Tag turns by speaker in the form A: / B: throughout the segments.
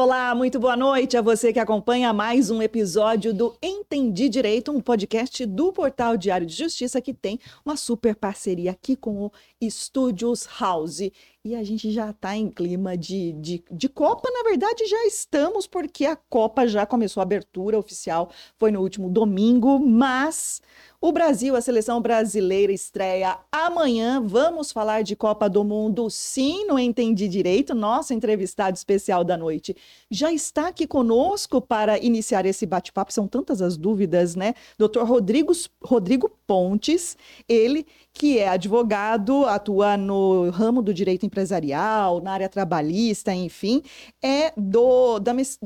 A: Olá, muito boa noite a você que acompanha mais um episódio do Entendi Direito, um podcast do Portal Diário de Justiça que tem uma super parceria aqui com o Studios House. E a gente já está em clima de, de, de Copa, na verdade já estamos, porque a Copa já começou a abertura oficial, foi no último domingo, mas o Brasil, a seleção brasileira estreia amanhã. Vamos falar de Copa do Mundo, sim, não entendi direito. Nosso entrevistado especial da noite já está aqui conosco para iniciar esse bate-papo. São tantas as dúvidas, né? Dr. Rodrigo, Rodrigo Pontes, ele que é advogado, atua no ramo do direito empresarial, na área trabalhista, enfim, é do da mes,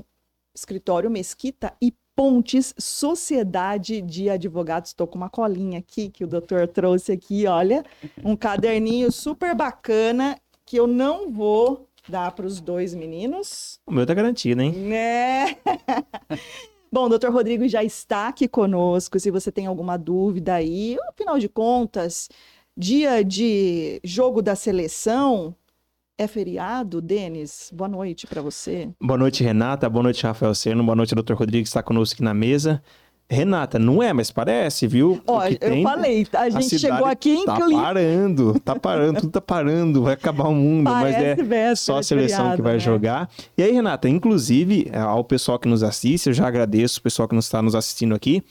A: escritório Mesquita e Pontes Sociedade de Advogados. Estou com uma colinha aqui que o doutor trouxe aqui, olha, um caderninho super bacana que eu não vou dar para os dois meninos.
B: O meu tá garantido, hein?
A: Né? Bom, o doutor Rodrigo já está aqui conosco. Se você tem alguma dúvida aí, afinal de contas, dia de jogo da seleção, é feriado, Denis? Boa noite para você.
B: Boa noite, Renata. Boa noite, Rafael Seno. Boa noite, doutor Rodrigo, que está conosco aqui na mesa. Renata, não é, mas parece, viu?
A: Ó, eu tem, falei, a gente a chegou aqui em
B: Tá parando, tá parando, tudo tá parando, vai acabar o mundo, parece mas é só a seleção feriado, que vai né? jogar. E aí, Renata, inclusive, é, ao pessoal que nos assiste, eu já agradeço o pessoal que nos está nos assistindo aqui.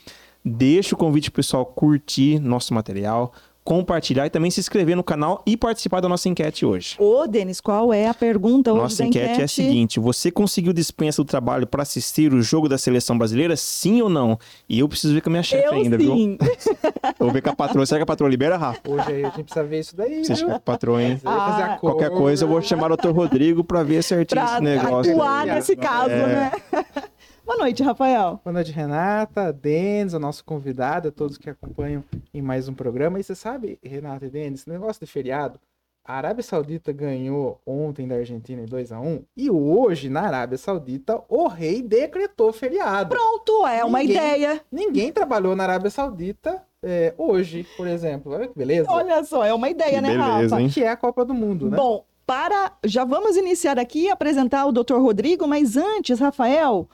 B: Deixa o convite pessoal curtir nosso material, compartilhar e também se inscrever no canal e participar da nossa enquete hoje.
A: Ô, Denis, qual é a pergunta hoje
B: Nossa enquete, enquete, é a seguinte: você conseguiu dispensa do trabalho para assistir o jogo da seleção brasileira? Sim ou não? E eu preciso ver com a minha chefe ainda, sim. viu? Vou ver com a patroa. Será que a patroa libera, Rafa?
C: Hoje aí a gente precisa ver isso daí.
B: Você com a patroa, hein? Ah, Qualquer coisa eu vou chamar o doutor Rodrigo para ver certinho pra esse negócio.
A: Atuar nesse caso, é... né? Boa noite, Rafael.
C: Boa noite, Renata, Denis, o nosso convidado, a todos que acompanham em mais um programa. E você sabe, Renata e Denis, esse negócio de feriado, a Arábia Saudita ganhou ontem da Argentina em 2 a 1 e hoje, na Arábia Saudita, o rei decretou feriado.
A: Pronto, é uma ninguém, ideia.
C: Ninguém trabalhou na Arábia Saudita é, hoje, por exemplo. Olha que beleza.
A: Olha só, é uma ideia, que né, beleza, Rafa?
C: Hein? Que é a Copa do Mundo, né?
A: Bom, para. Já vamos iniciar aqui e apresentar o Dr. Rodrigo, mas antes, Rafael,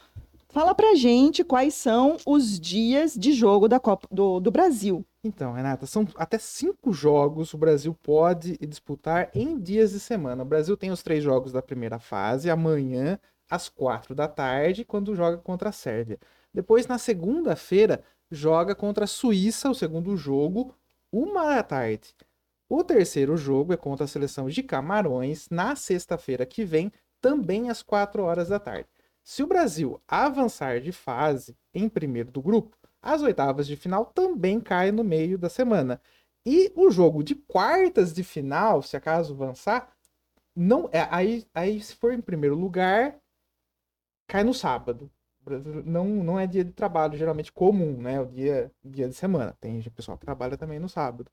A: Fala pra gente quais são os dias de jogo da Copa do, do Brasil.
C: Então, Renata, são até cinco jogos o Brasil pode disputar em dias de semana. O Brasil tem os três jogos da primeira fase, amanhã, às quatro da tarde, quando joga contra a Sérvia. Depois, na segunda-feira, joga contra a Suíça, o segundo jogo, uma da tarde. O terceiro jogo é contra a seleção de Camarões, na sexta-feira que vem, também às quatro horas da tarde. Se o Brasil avançar de fase em primeiro do grupo, as oitavas de final também caem no meio da semana. E o jogo de quartas de final, se acaso avançar, não é aí, aí se for em primeiro lugar, cai no sábado. Não, não é dia de trabalho geralmente comum, né? O dia, dia de semana. Tem pessoal que trabalha também no sábado.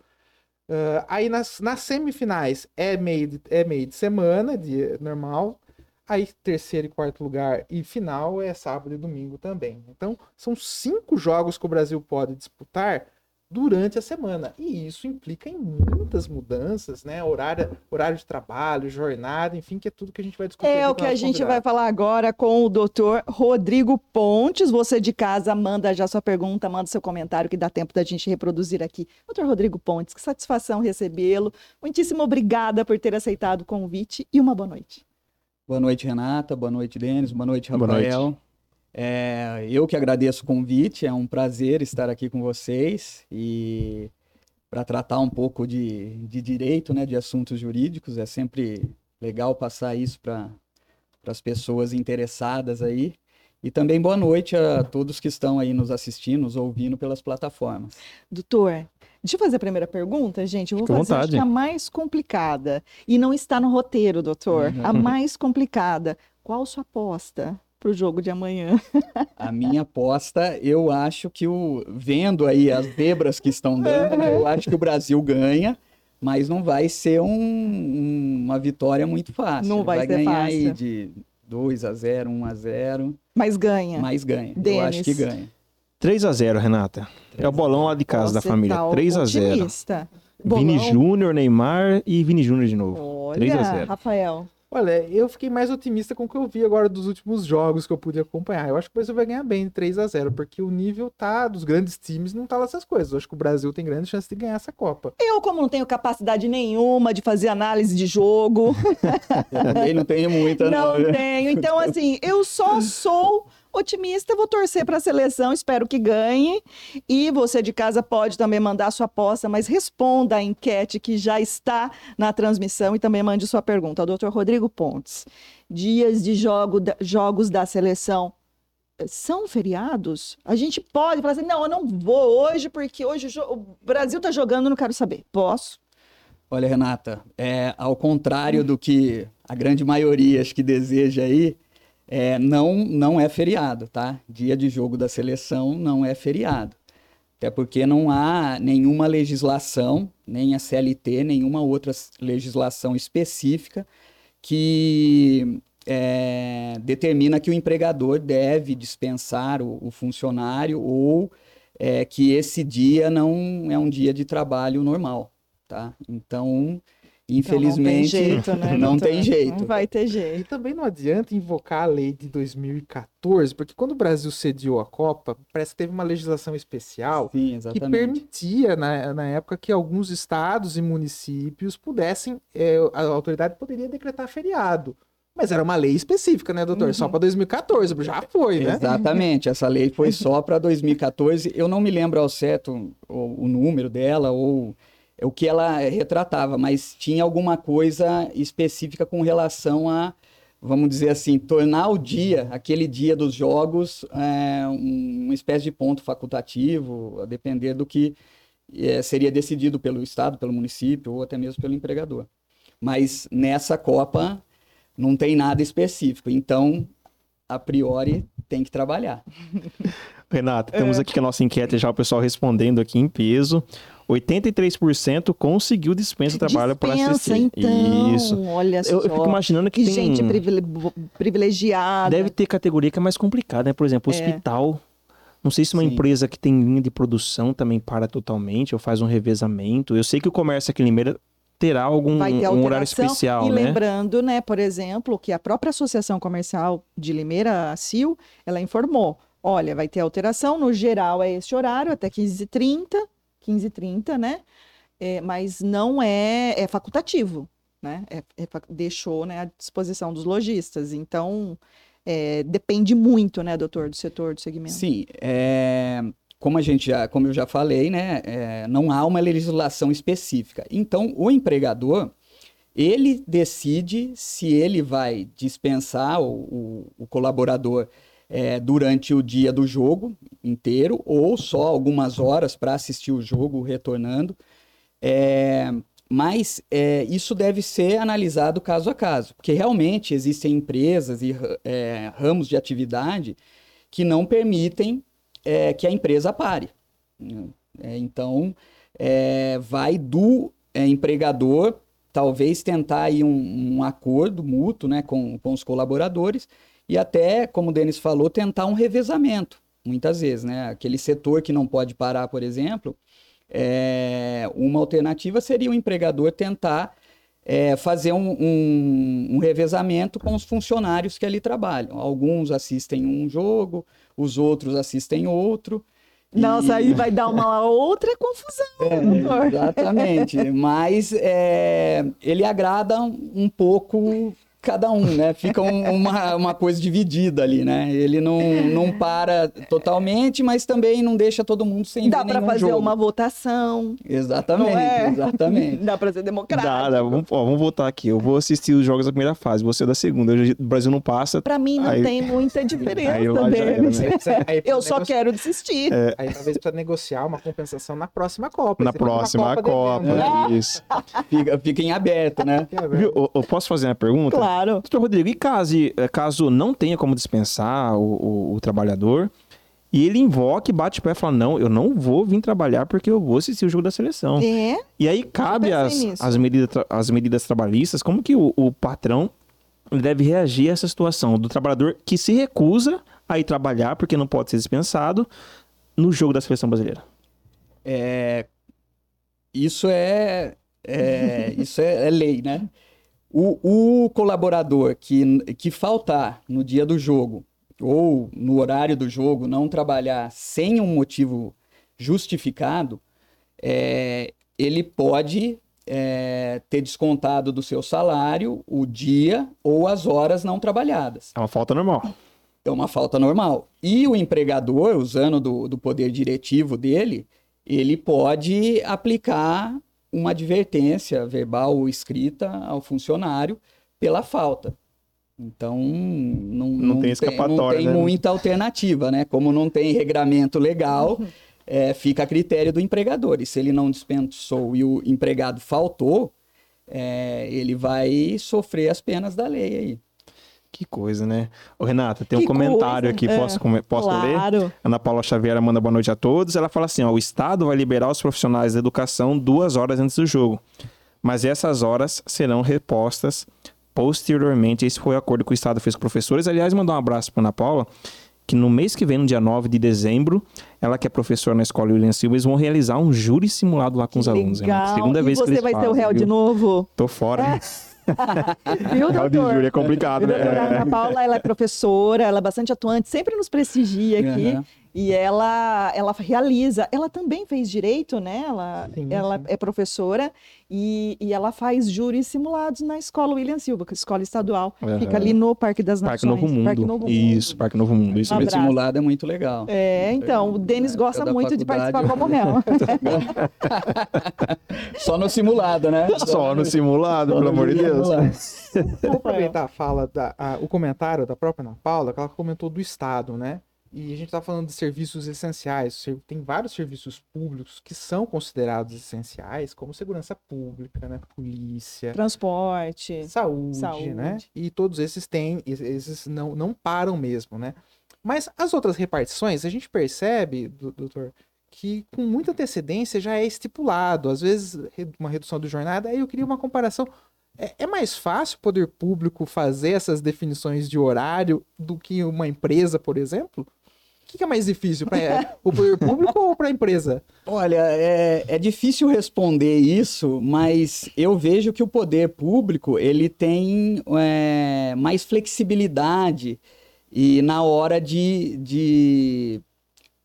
C: Uh, aí nas, nas semifinais é meio de, é meio de semana, dia normal. Aí, terceiro e quarto lugar e final é sábado e domingo também. Então, são cinco jogos que o Brasil pode disputar durante a semana. E isso implica em muitas mudanças, né? Horário, horário de trabalho, jornada, enfim, que é tudo que a gente vai discutir.
A: É o que a gente vai falar agora com o doutor Rodrigo Pontes. Você de casa manda já sua pergunta, manda seu comentário que dá tempo da gente reproduzir aqui. Doutor Rodrigo Pontes, que satisfação recebê-lo. Muitíssimo obrigada por ter aceitado o convite e uma boa noite.
D: Boa noite, Renata. Boa noite, Denis. Boa noite, Rafael. Boa noite. É, eu que agradeço o convite. É um prazer estar aqui com vocês e para tratar um pouco de, de direito, né, de assuntos jurídicos. É sempre legal passar isso para as pessoas interessadas aí. E também boa noite a todos que estão aí nos assistindo, nos ouvindo pelas plataformas.
A: Doutor, Deixa eu fazer a primeira pergunta, gente. Eu vou Fique fazer acho a mais complicada. E não está no roteiro, doutor. Uhum. A mais complicada. Qual sua aposta para o jogo de amanhã?
D: A minha aposta, eu acho que o. Vendo aí as zebras que estão dando, eu acho que o Brasil ganha. Mas não vai ser um, um, uma vitória muito fácil.
A: Não vai,
D: vai
A: ser
D: ganhar
A: fácil.
D: aí de 2 a 0 1 a 0
A: Mas ganha.
D: Mas ganha. Denis. Eu acho que ganha.
B: 3 a 0 Renata. É o bolão lá de casa Você da família. Tá 3 a 0 Vini Júnior, Neymar e Vini Júnior de novo.
A: Olha, 3 a 0 Rafael.
C: Olha, eu fiquei mais otimista com o que eu vi agora dos últimos jogos que eu pude acompanhar. Eu acho que o Brasil vai ganhar bem 3 a 0 porque o nível tá dos grandes times não tá nessas coisas. Eu acho que o Brasil tem grande chance de ganhar essa Copa.
A: Eu, como não tenho capacidade nenhuma de fazer análise de jogo.
D: eu também não tenho muita,
A: não. Não tenho. Então, assim, eu só sou otimista, vou torcer para a seleção, espero que ganhe. E você de casa pode também mandar sua aposta, mas responda a enquete que já está na transmissão e também mande sua pergunta. O doutor Rodrigo Pontes, dias de jogo, jogos da seleção são feriados? A gente pode falar assim, não, eu não vou hoje porque hoje o Brasil está jogando, não quero saber. Posso?
D: Olha, Renata, é, ao contrário do que a grande maioria acho que deseja aí, é, não, não é feriado, tá? Dia de jogo da seleção não é feriado. Até porque não há nenhuma legislação, nem a CLT, nenhuma outra legislação específica que é, determina que o empregador deve dispensar o, o funcionário ou é, que esse dia não é um dia de trabalho normal, tá? Então, Infelizmente, então não tem jeito, né? não tem jeito.
A: Não vai ter jeito.
C: E também não adianta invocar a lei de 2014, porque quando o Brasil sediou a Copa, parece que teve uma legislação especial
D: Sim,
C: que permitia, na, na época, que alguns estados e municípios pudessem, é, a autoridade poderia decretar feriado. Mas era uma lei específica, né, doutor? Uhum. Só para 2014, já foi, né?
D: Exatamente, essa lei foi só para 2014. Eu não me lembro ao certo o, o número dela ou o que ela retratava, mas tinha alguma coisa específica com relação a, vamos dizer assim, tornar o dia, aquele dia dos jogos, é, uma espécie de ponto facultativo, a depender do que é, seria decidido pelo Estado, pelo município ou até mesmo pelo empregador. Mas nessa Copa não tem nada específico, então, a priori, tem que trabalhar.
B: Renata, temos é. aqui a nossa enquete já, o pessoal respondendo aqui em peso. 83% conseguiu dispensa, trabalho para assistir.
A: Então, Isso. Olha só.
B: Eu, eu fico imaginando que, que
A: tem... gente privilegiada.
B: Deve ter categoria que é mais complicada, né? Por exemplo, é. hospital. Não sei se uma Sim. empresa que tem linha de produção também para totalmente ou faz um revezamento. Eu sei que o comércio aqui em Limeira terá algum um horário especial,
A: e
B: né?
A: lembrando, né, por exemplo, que a própria Associação Comercial de Limeira, a CIL, ela informou, olha, vai ter alteração, no geral é esse horário, até 15h30, 15h30, né? É, mas não é, é facultativo, né? É, é, deixou né, à disposição dos lojistas. Então, é, depende muito, né, doutor, do setor, do segmento.
D: Sim, é, como a gente já, como eu já falei, né, é, não há uma legislação específica. Então, o empregador ele decide se ele vai dispensar o, o, o colaborador é, durante o dia do jogo inteiro ou só algumas horas para assistir o jogo retornando. É, mas é, isso deve ser analisado caso a caso, porque realmente existem empresas e é, ramos de atividade que não permitem é, que a empresa pare. É, então, vai do empregador talvez tentar aí um, um acordo mútuo né, com, com os colaboradores e até, como o Denis falou, tentar um revezamento, muitas vezes, né? Aquele setor que não pode parar, por exemplo, é, uma alternativa seria o empregador tentar é, fazer um, um, um, revezamento com os funcionários que ali trabalham. Alguns assistem um jogo, os outros assistem outro.
A: Nossa, e... aí vai dar uma outra confusão.
D: É, exatamente. Mas é, ele agrada um pouco cada um, né? Fica um, uma, uma coisa dividida ali, né? Ele não, não para totalmente, mas também não deixa todo mundo sem
A: Dá para fazer
D: jogo.
A: uma votação.
D: Exatamente, é? exatamente.
A: Dá para ser democrático. Dá,
B: dá. Vamos, ó, vamos votar aqui. Eu vou assistir os jogos da primeira fase, você é da segunda. O Brasil não passa.
A: Para mim não aí... tem muita diferença aí deles. Era, né? eu só quero desistir.
C: É... Aí talvez precisa negociar uma compensação na próxima Copa.
B: Na próxima Copa, Copa né? isso.
D: Fica, fica em aberto, né?
B: Viu, eu, eu posso fazer uma pergunta?
A: Claro.
B: Doutor Rodrigo, e caso, eh, caso não tenha como dispensar o, o, o trabalhador, e ele invoca e bate o pé e fala: Não, eu não vou vir trabalhar porque eu vou assistir o jogo da seleção.
A: É?
B: E aí cabe as, as, medidas, as medidas trabalhistas, como que o, o patrão deve reagir a essa situação do trabalhador que se recusa a ir trabalhar porque não pode ser dispensado no jogo da seleção brasileira?
D: É, isso é, é isso é, é lei, né? O, o colaborador que, que faltar no dia do jogo ou no horário do jogo, não trabalhar sem um motivo justificado, é, ele pode é, ter descontado do seu salário o dia ou as horas não trabalhadas.
B: É uma falta normal.
D: É uma falta normal. E o empregador, usando do, do poder diretivo dele, ele pode aplicar uma advertência verbal ou escrita ao funcionário pela falta. Então, não, não, não tem escapatória. Não tem né? muita alternativa, né? Como não tem regramento legal, é, fica a critério do empregador. E se ele não dispensou e o empregado faltou, é, ele vai sofrer as penas da lei aí.
B: Que coisa, né? Ô, Renata, tem que um comentário coisa. aqui, é, posso, posso claro. ler? Ana Paula Xavier manda boa noite a todos. Ela fala assim: ó, o Estado vai liberar os profissionais da educação duas horas antes do jogo. Mas essas horas serão repostas posteriormente. Esse foi o acordo que o Estado fez com professores. Aliás, mandar um abraço para Ana Paula, que no mês que vem, no dia 9 de dezembro, ela que é professora na escola William Silva, eles vão realizar um júri simulado lá com que os alunos.
A: Legal. Segunda e vez que eles vai fazem, ser o réu viu? de novo?
B: Tô fora. É.
A: Viu, doutor?
B: de júri é complicado, né?
A: A Ana Paula, ela é professora, ela é bastante atuante, sempre nos prestigia aqui. Uhum. E ela, ela realiza, ela também fez direito, né? Ela, sim, ela sim. é professora e, e ela faz júris simulados na escola William Silva, que é a escola estadual. Uhum. Fica ali no Parque das Nações.
B: Parque Novo Mundo. Parque Novo Mundo. Isso, Parque Novo Mundo. Isso
D: um mesmo. simulado é muito legal.
A: É, então, o Denis gosta muito de participar como réu.
D: Só no simulado, né?
B: Só no simulado, Só pelo amor de Deus.
C: Vou aproveitar a fala, da, a, o comentário da própria Ana Paula, que ela comentou do Estado, né? E a gente está falando de serviços essenciais. Tem vários serviços públicos que são considerados essenciais, como segurança pública, né? polícia,
A: transporte,
C: saúde, saúde, né? E todos esses têm, esses não, não param mesmo, né? Mas as outras repartições, a gente percebe, doutor, que com muita antecedência já é estipulado. Às vezes, uma redução de jornada. Aí eu queria uma comparação. É, é mais fácil o poder público fazer essas definições de horário do que uma empresa, por exemplo? Que, que é mais difícil para o poder público ou para a empresa?
D: Olha, é, é difícil responder isso, mas eu vejo que o poder público ele tem é, mais flexibilidade e na hora de, de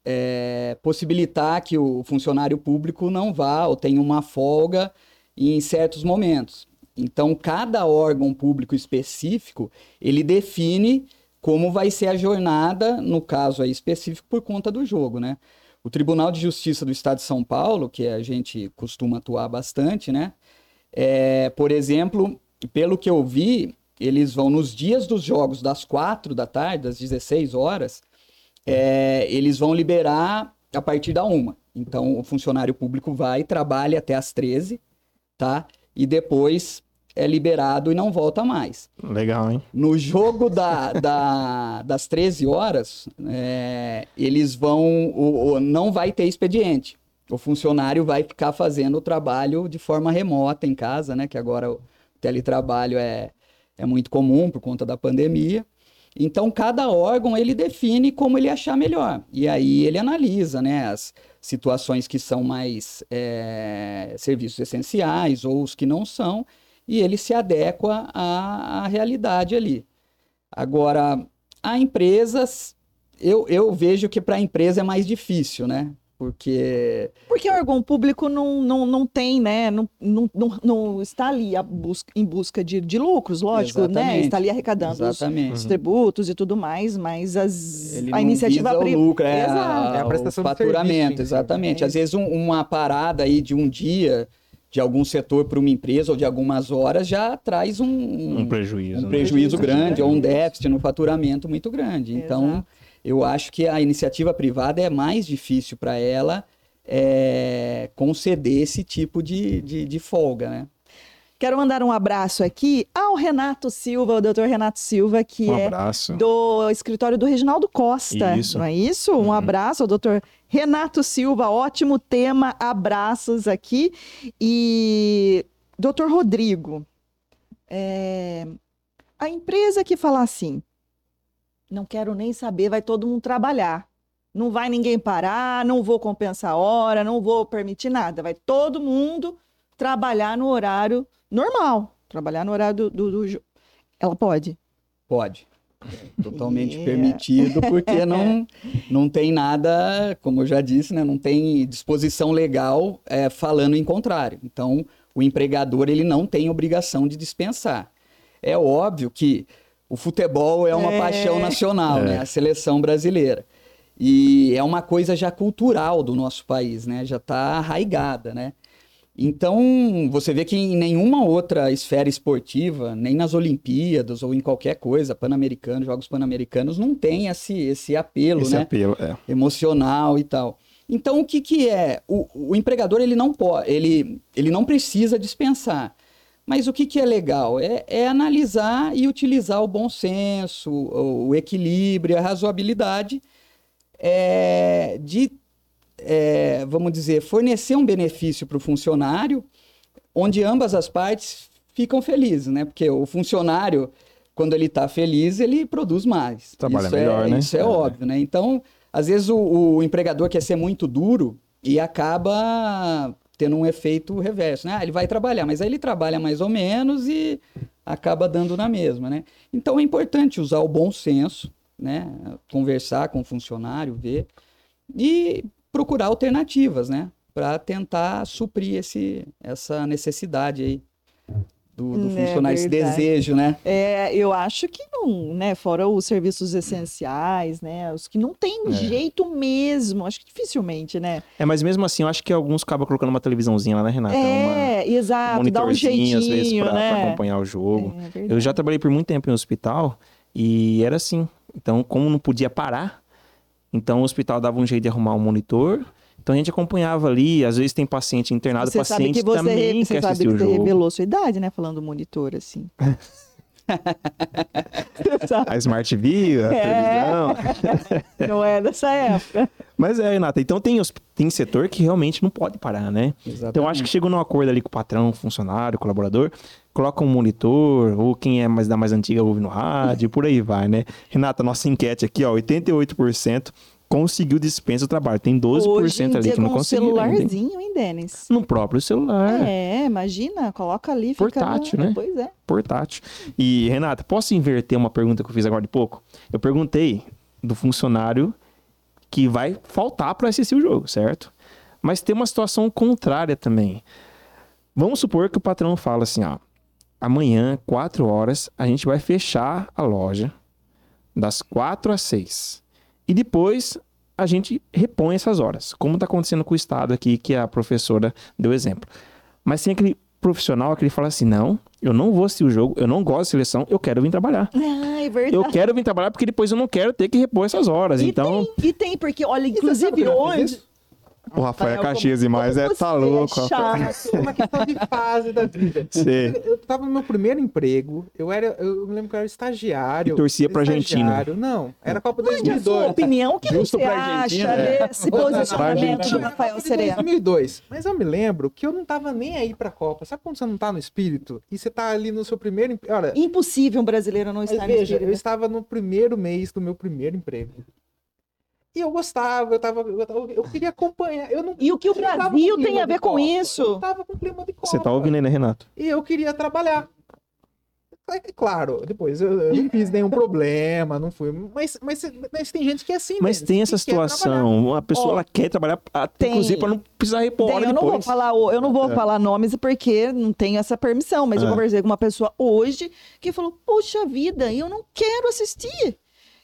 D: é, possibilitar que o funcionário público não vá ou tenha uma folga em certos momentos. Então, cada órgão público específico ele define como vai ser a jornada, no caso aí específico, por conta do jogo, né? O Tribunal de Justiça do Estado de São Paulo, que a gente costuma atuar bastante, né? É, por exemplo, pelo que eu vi, eles vão nos dias dos jogos das 4 da tarde, das 16 horas, é, eles vão liberar a partir da 1. Então, o funcionário público vai, trabalha até as 13, tá? E depois é liberado e não volta mais.
B: Legal, hein?
D: No jogo da, da das 13 horas, é, eles vão. O, o, não vai ter expediente. O funcionário vai ficar fazendo o trabalho de forma remota em casa, né? Que agora o teletrabalho é, é muito comum por conta da pandemia. Então, cada órgão ele define como ele achar melhor. E aí ele analisa né, as situações que são mais é, serviços essenciais ou os que não são e ele se adequa à, à realidade ali. Agora, a empresas, eu, eu vejo que para a empresa é mais difícil, né? Porque.
A: Porque o órgão público não, não, não tem, né? Não, não, não, não está ali busca, em busca de, de lucros, lógico, né? Exatamente. né? Está ali arrecadando os, os, tributos e tudo mais, mas as,
D: Ele
A: a iniciativa
D: privada. o lucro, é, a, é a prestação o faturamento, serviço, exatamente. É. Às vezes um, uma parada aí de um dia de algum setor para uma empresa ou de algumas horas já traz um,
B: um prejuízo,
D: um né? prejuízo grande ou um déficit no faturamento muito grande. Então, Exato. eu acho que a iniciativa privada é mais difícil para ela é, conceder esse tipo de, de, de folga, né?
A: Quero mandar um abraço aqui ao Renato Silva, o doutor Renato Silva, que
B: um
A: é do escritório do Reginaldo Costa. Isso. Não é isso? Um uhum. abraço ao doutor Renato Silva, ótimo tema, abraços aqui. E doutor Rodrigo, é... a empresa que fala assim, não quero nem saber, vai todo mundo trabalhar. Não vai ninguém parar, não vou compensar a hora, não vou permitir nada. Vai todo mundo trabalhar no horário normal. trabalhar no horário do, do, do... ela pode?
D: Pode. É totalmente yeah. permitido, porque não, não tem nada, como eu já disse, né, não tem disposição legal é, falando em contrário. Então, o empregador ele não tem obrigação de dispensar. É óbvio que o futebol é uma é. paixão nacional, é. né, a seleção brasileira. E é uma coisa já cultural do nosso país, né? Já está arraigada, né? Então, você vê que em nenhuma outra esfera esportiva, nem nas Olimpíadas ou em qualquer coisa, Pan-Americano, Jogos Pan-Americanos, não tem esse, esse apelo, esse né? apelo, é. Emocional e tal. Então, o que, que é? O, o empregador, ele não pode, ele, ele não precisa dispensar. Mas o que, que é legal? É, é analisar e utilizar o bom senso, o, o equilíbrio, a razoabilidade é, de, é, vamos dizer, fornecer um benefício para o funcionário, onde ambas as partes ficam felizes, né? Porque o funcionário, quando ele está feliz, ele produz mais.
B: Trabalha isso é, melhor,
D: é,
B: né?
D: Isso é, é, óbvio, né? Então, às vezes o, o empregador quer ser muito duro e acaba tendo um efeito reverso, né? Ah, ele vai trabalhar, mas aí ele trabalha mais ou menos e acaba dando na mesma, né? Então é importante usar o bom senso, né? Conversar com o funcionário, ver e procurar alternativas, né? Para tentar suprir esse, essa necessidade aí do, do é funcionário, esse desejo, né?
A: É, eu acho que não, né? Fora os serviços essenciais, né? Os que não tem é. jeito mesmo, acho que dificilmente, né?
B: É, mas mesmo assim, eu acho que alguns acabam colocando uma televisãozinha lá, né, Renata?
A: É, uma, exato, um dá um jeitinho, às vezes, pra, né?
B: pra acompanhar o jogo. É, eu já trabalhei por muito tempo em um hospital e era assim. Então, como não podia parar, então o hospital dava um jeito de arrumar um monitor. Então a gente acompanhava ali, às vezes tem paciente internado,
A: você
B: paciente
A: sabe que você,
B: também
A: você
B: quer
A: sabe
B: assistir
A: que
B: o jogo.
A: Você revelou sua idade, né, falando monitor assim.
B: a Smart TV, a é.
A: televisão. Não é dessa época.
B: Mas é, Renata, então tem, tem setor que realmente não pode parar, né? Exatamente. Então acho que chegou num acordo ali com o patrão, funcionário, colaborador, coloca um monitor, ou quem é mais da mais antiga ouve no rádio, por aí vai, né? Renata, nossa enquete aqui, ó, 88% conseguiu dispensa do trabalho. Tem 12% Hoje ali dia, que não conseguiu.
A: Um celularzinho, hein, Denis?
B: No próprio celular.
A: É, imagina, coloca ali,
B: Portátil, né?
A: Pois é.
B: Portátil. E, Renata, posso inverter uma pergunta que eu fiz agora de pouco? Eu perguntei do funcionário que vai faltar para assistir o jogo, certo? Mas tem uma situação contrária também. Vamos supor que o patrão fala assim, ó, amanhã, 4 horas, a gente vai fechar a loja das 4 às 6. E depois a gente repõe essas horas, como está acontecendo com o Estado aqui, que a professora deu exemplo. Mas tem aquele profissional que ele fala assim: não, eu não vou assistir o jogo, eu não gosto de seleção, eu quero vir trabalhar.
A: Ah, é verdade.
B: Eu quero vir trabalhar porque depois eu não quero ter que repor essas horas.
A: E
B: então.
A: Tem, e tem, porque, olha, inclusive hoje.
B: O Rafael Rafael Caxias demais, é, tá louco. É
C: chato, uma questão de fase da vida. Sim. Eu, tava no meu primeiro emprego, eu era, eu me lembro que eu era estagiário.
B: E torcia pra Argentina.
C: Não, era Copa 2002. Mas
A: sua opinião, o que Justo você acha é. desse posicionamento do Rafael Serena?
C: 2002. Mas eu me lembro que eu não tava nem aí pra Copa. Sabe quando você não tá no espírito? E você tá ali no seu primeiro... Olha,
A: Impossível um brasileiro não estar
C: no espírito. eu estava no primeiro mês do meu primeiro emprego. E eu gostava, eu tava, eu, tava, eu queria acompanhar. Eu não,
A: e o que o Brasil tem a ver com isso? Eu
C: tava com clima de Copa.
B: Você tá ouvindo aí, né, Renato?
C: E eu queria trabalhar. É claro, depois eu, eu, não fiz nenhum problema, não fui. Mas, mas, mas tem gente que é assim.
B: Mas mesmo, tem essa situação. A pessoa ela quer trabalhar, tem, inclusive, para não precisar repor tem,
A: eu
B: depois.
A: não vou falar, eu não vou é. falar nomes porque não tenho essa permissão. Mas é. eu conversei com uma pessoa hoje que falou: Poxa vida, eu não quero assistir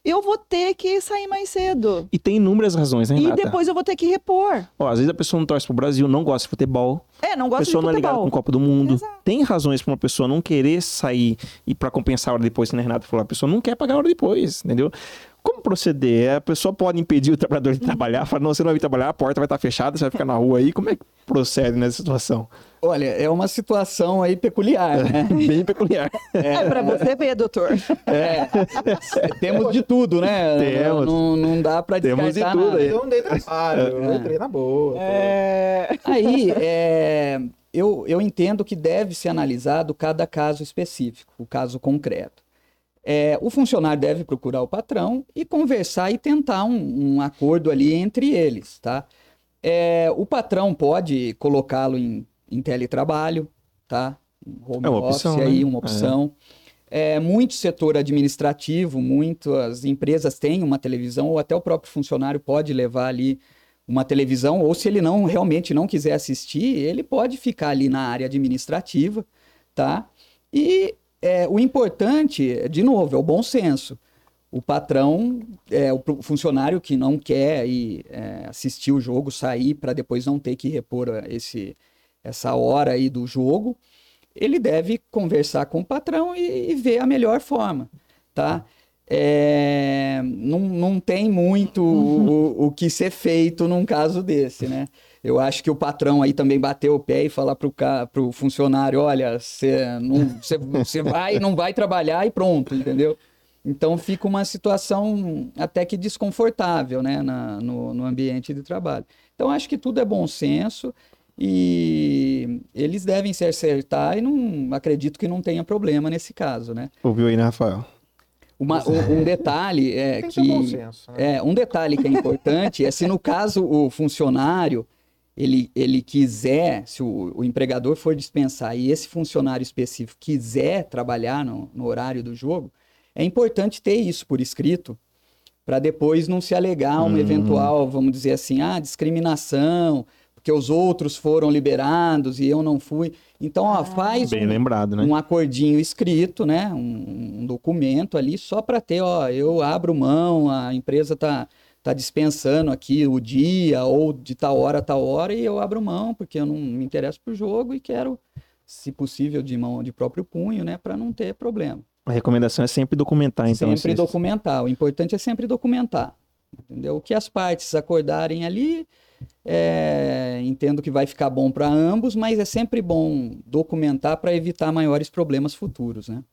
A: eu vou ter que sair mais cedo.
B: E tem inúmeras razões, né, Renata?
A: E depois eu vou ter que repor.
B: Ó, às vezes a pessoa não torce pro Brasil, não gosta de futebol.
A: É, não gosta de futebol. A pessoa
B: não
A: é
B: ligada com Copa do Mundo. Exato. Tem razões para uma pessoa não querer sair e para compensar a hora depois, né, Renata falou, a pessoa não quer pagar a hora depois, entendeu? Como proceder? A pessoa pode impedir o trabalhador de trabalhar, falar, não, você não vai vir trabalhar, a porta vai estar fechada, você vai ficar na rua aí. Como é que procede nessa situação?
D: Olha, é uma situação aí peculiar, né?
B: Bem peculiar.
A: É, é para você ver, doutor.
D: É. Temos de tudo, né?
B: Temos.
D: Não, não dá para
B: Temos de tudo nada. aí.
C: Eu não dei trabalho, eu entrei na boa.
D: É... Aí, é... Eu, eu entendo que deve ser analisado cada caso específico, o caso concreto. É, o funcionário deve procurar o patrão e conversar e tentar um, um acordo ali entre eles, tá? É, o patrão pode colocá-lo em, em teletrabalho, tá? home é uma office opção, aí, né? uma opção. É. é. muito setor administrativo, muitas empresas têm uma televisão, ou até o próprio funcionário pode levar ali uma televisão, ou se ele não realmente não quiser assistir, ele pode ficar ali na área administrativa, tá? E é, o importante, de novo, é o bom senso. O patrão, é, o funcionário que não quer ir, é, assistir o jogo, sair para depois não ter que repor esse, essa hora aí do jogo, ele deve conversar com o patrão e, e ver a melhor forma, tá? É, não, não tem muito o, o, que ser feito num caso desse, né? Eu acho que o patrão aí também bateu o pé e falar pro, pro funcionário, olha, você vai não vai trabalhar e pronto, entendeu? Então fica uma situação até que desconfortável, né, na, no, no ambiente de trabalho. Então acho que tudo é bom senso e eles devem se acertar e não acredito que não tenha problema nesse caso, né?
B: Ouviu aí, né, Rafael?
D: Uma, um, um, detalhe é que, que senso, né? é um detalhe que é importante é se no caso o funcionário ele, ele quiser, se o, o empregador for dispensar e esse funcionário específico quiser trabalhar no, no horário do jogo, é importante ter isso por escrito para depois não se alegar uma hum. eventual, vamos dizer assim, ah, discriminação, porque os outros foram liberados e eu não fui. Então, ó, ah. faz
B: Bem um, lembrado, né?
D: um acordinho escrito, né? Um, um documento ali só para ter, ó, eu abro mão, a empresa está tá dispensando aqui o dia ou de tal hora a tal hora e eu abro mão porque eu não me interesso por jogo e quero, se possível, de mão de próprio punho, né? Para não ter problema.
B: A recomendação é sempre documentar, então.
D: Sempre esses... documentar. O importante é sempre documentar. Entendeu? O que as partes acordarem ali, é, entendo que vai ficar bom para ambos, mas é sempre bom documentar para evitar maiores problemas futuros, né?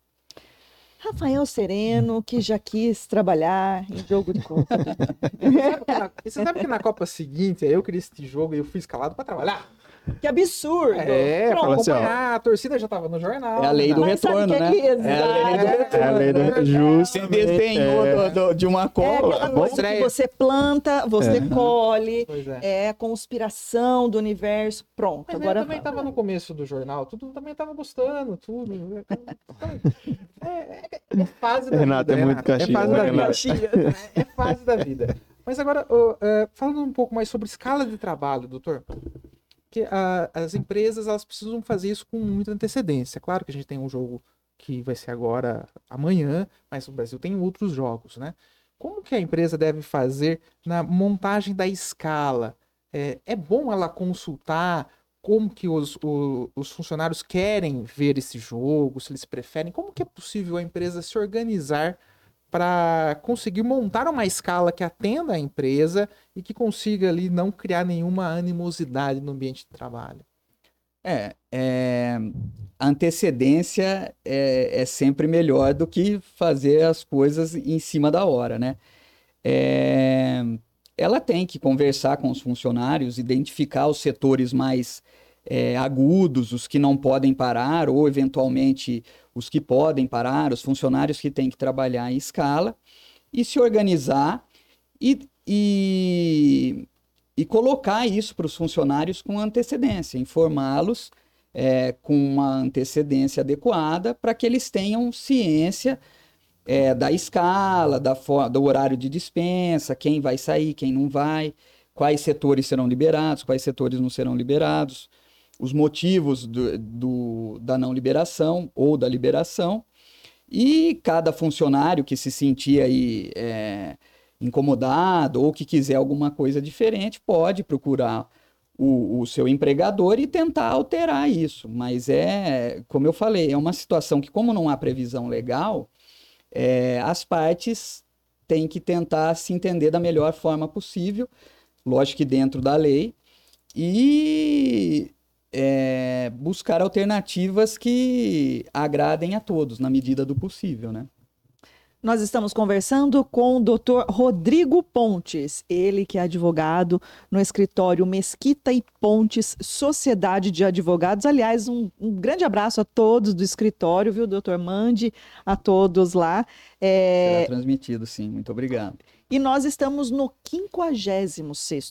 A: Rafael Sereno, que já quis trabalhar em jogo de Copa.
C: você sabe que na Copa seguinte eu queria esse jogo e eu fui escalado para trabalhar?
A: Que absurdo!
C: É, fala assim, ó, a torcida já tava no jornal.
D: É a lei do
A: né?
D: retorno, né?
A: É, é, a lei do retorno. É a lei do
B: retorno. Justo. Você
D: desenhou é. do, do, de uma cola.
A: É você planta, você é. colhe, é. é conspiração do universo, pronto.
C: Mas
A: agora
C: também tava no começo do jornal, tudo também tava gostando, tudo. É, é, é fase da
B: Renato,
C: vida.
B: É muito
C: Renato. É fase da vida. É fase da vida. Mas agora, uh, uh, falando um pouco mais sobre escala de trabalho, doutor que a, as empresas elas precisam fazer isso com muita antecedência. Claro que a gente tem um jogo que vai ser agora amanhã, mas o Brasil tem outros jogos, né? Como que a empresa deve fazer na montagem da escala? É, é bom ela consultar como que os, o, os funcionários querem ver esse jogo, se eles preferem, como que é possível a empresa se organizar para conseguir montar uma escala que atenda a empresa e que consiga ali não criar nenhuma animosidade no ambiente de trabalho.
D: É, é a antecedência é, é, sempre melhor do que fazer as coisas em cima da hora, né? É, ela tem que conversar com os funcionários, identificar os setores mais é, agudos, os que não podem parar, ou eventualmente os que podem parar, os funcionários que têm que trabalhar em escala, e se organizar e, e, e colocar isso para os funcionários com antecedência, informá-los é, com uma antecedência adequada para que eles tenham ciência é, da escala, da do horário de dispensa, quem vai sair, quem não vai, quais setores serão liberados, quais setores não serão liberados os motivos do, do, da não liberação ou da liberação, e cada funcionário que se sentir aí é, incomodado ou que quiser alguma coisa diferente pode procurar o, o, seu empregador e tentar alterar isso. Mas é, como eu falei, é uma situação que, como não há previsão legal, é, as partes têm que tentar se entender da melhor forma possível, lógico que dentro da lei, e é, buscar alternativas que agradem a todos, na medida do possível, né?
A: Nós estamos conversando com o Dr. Rodrigo Pontes, ele que é advogado no escritório Mesquita e Pontes Sociedade de Advogados. Aliás, um, um grande abraço a todos do escritório, viu, doutor? Mande a todos lá.
D: É... Será transmitido, sim. Muito obrigado.
A: E nós estamos no 56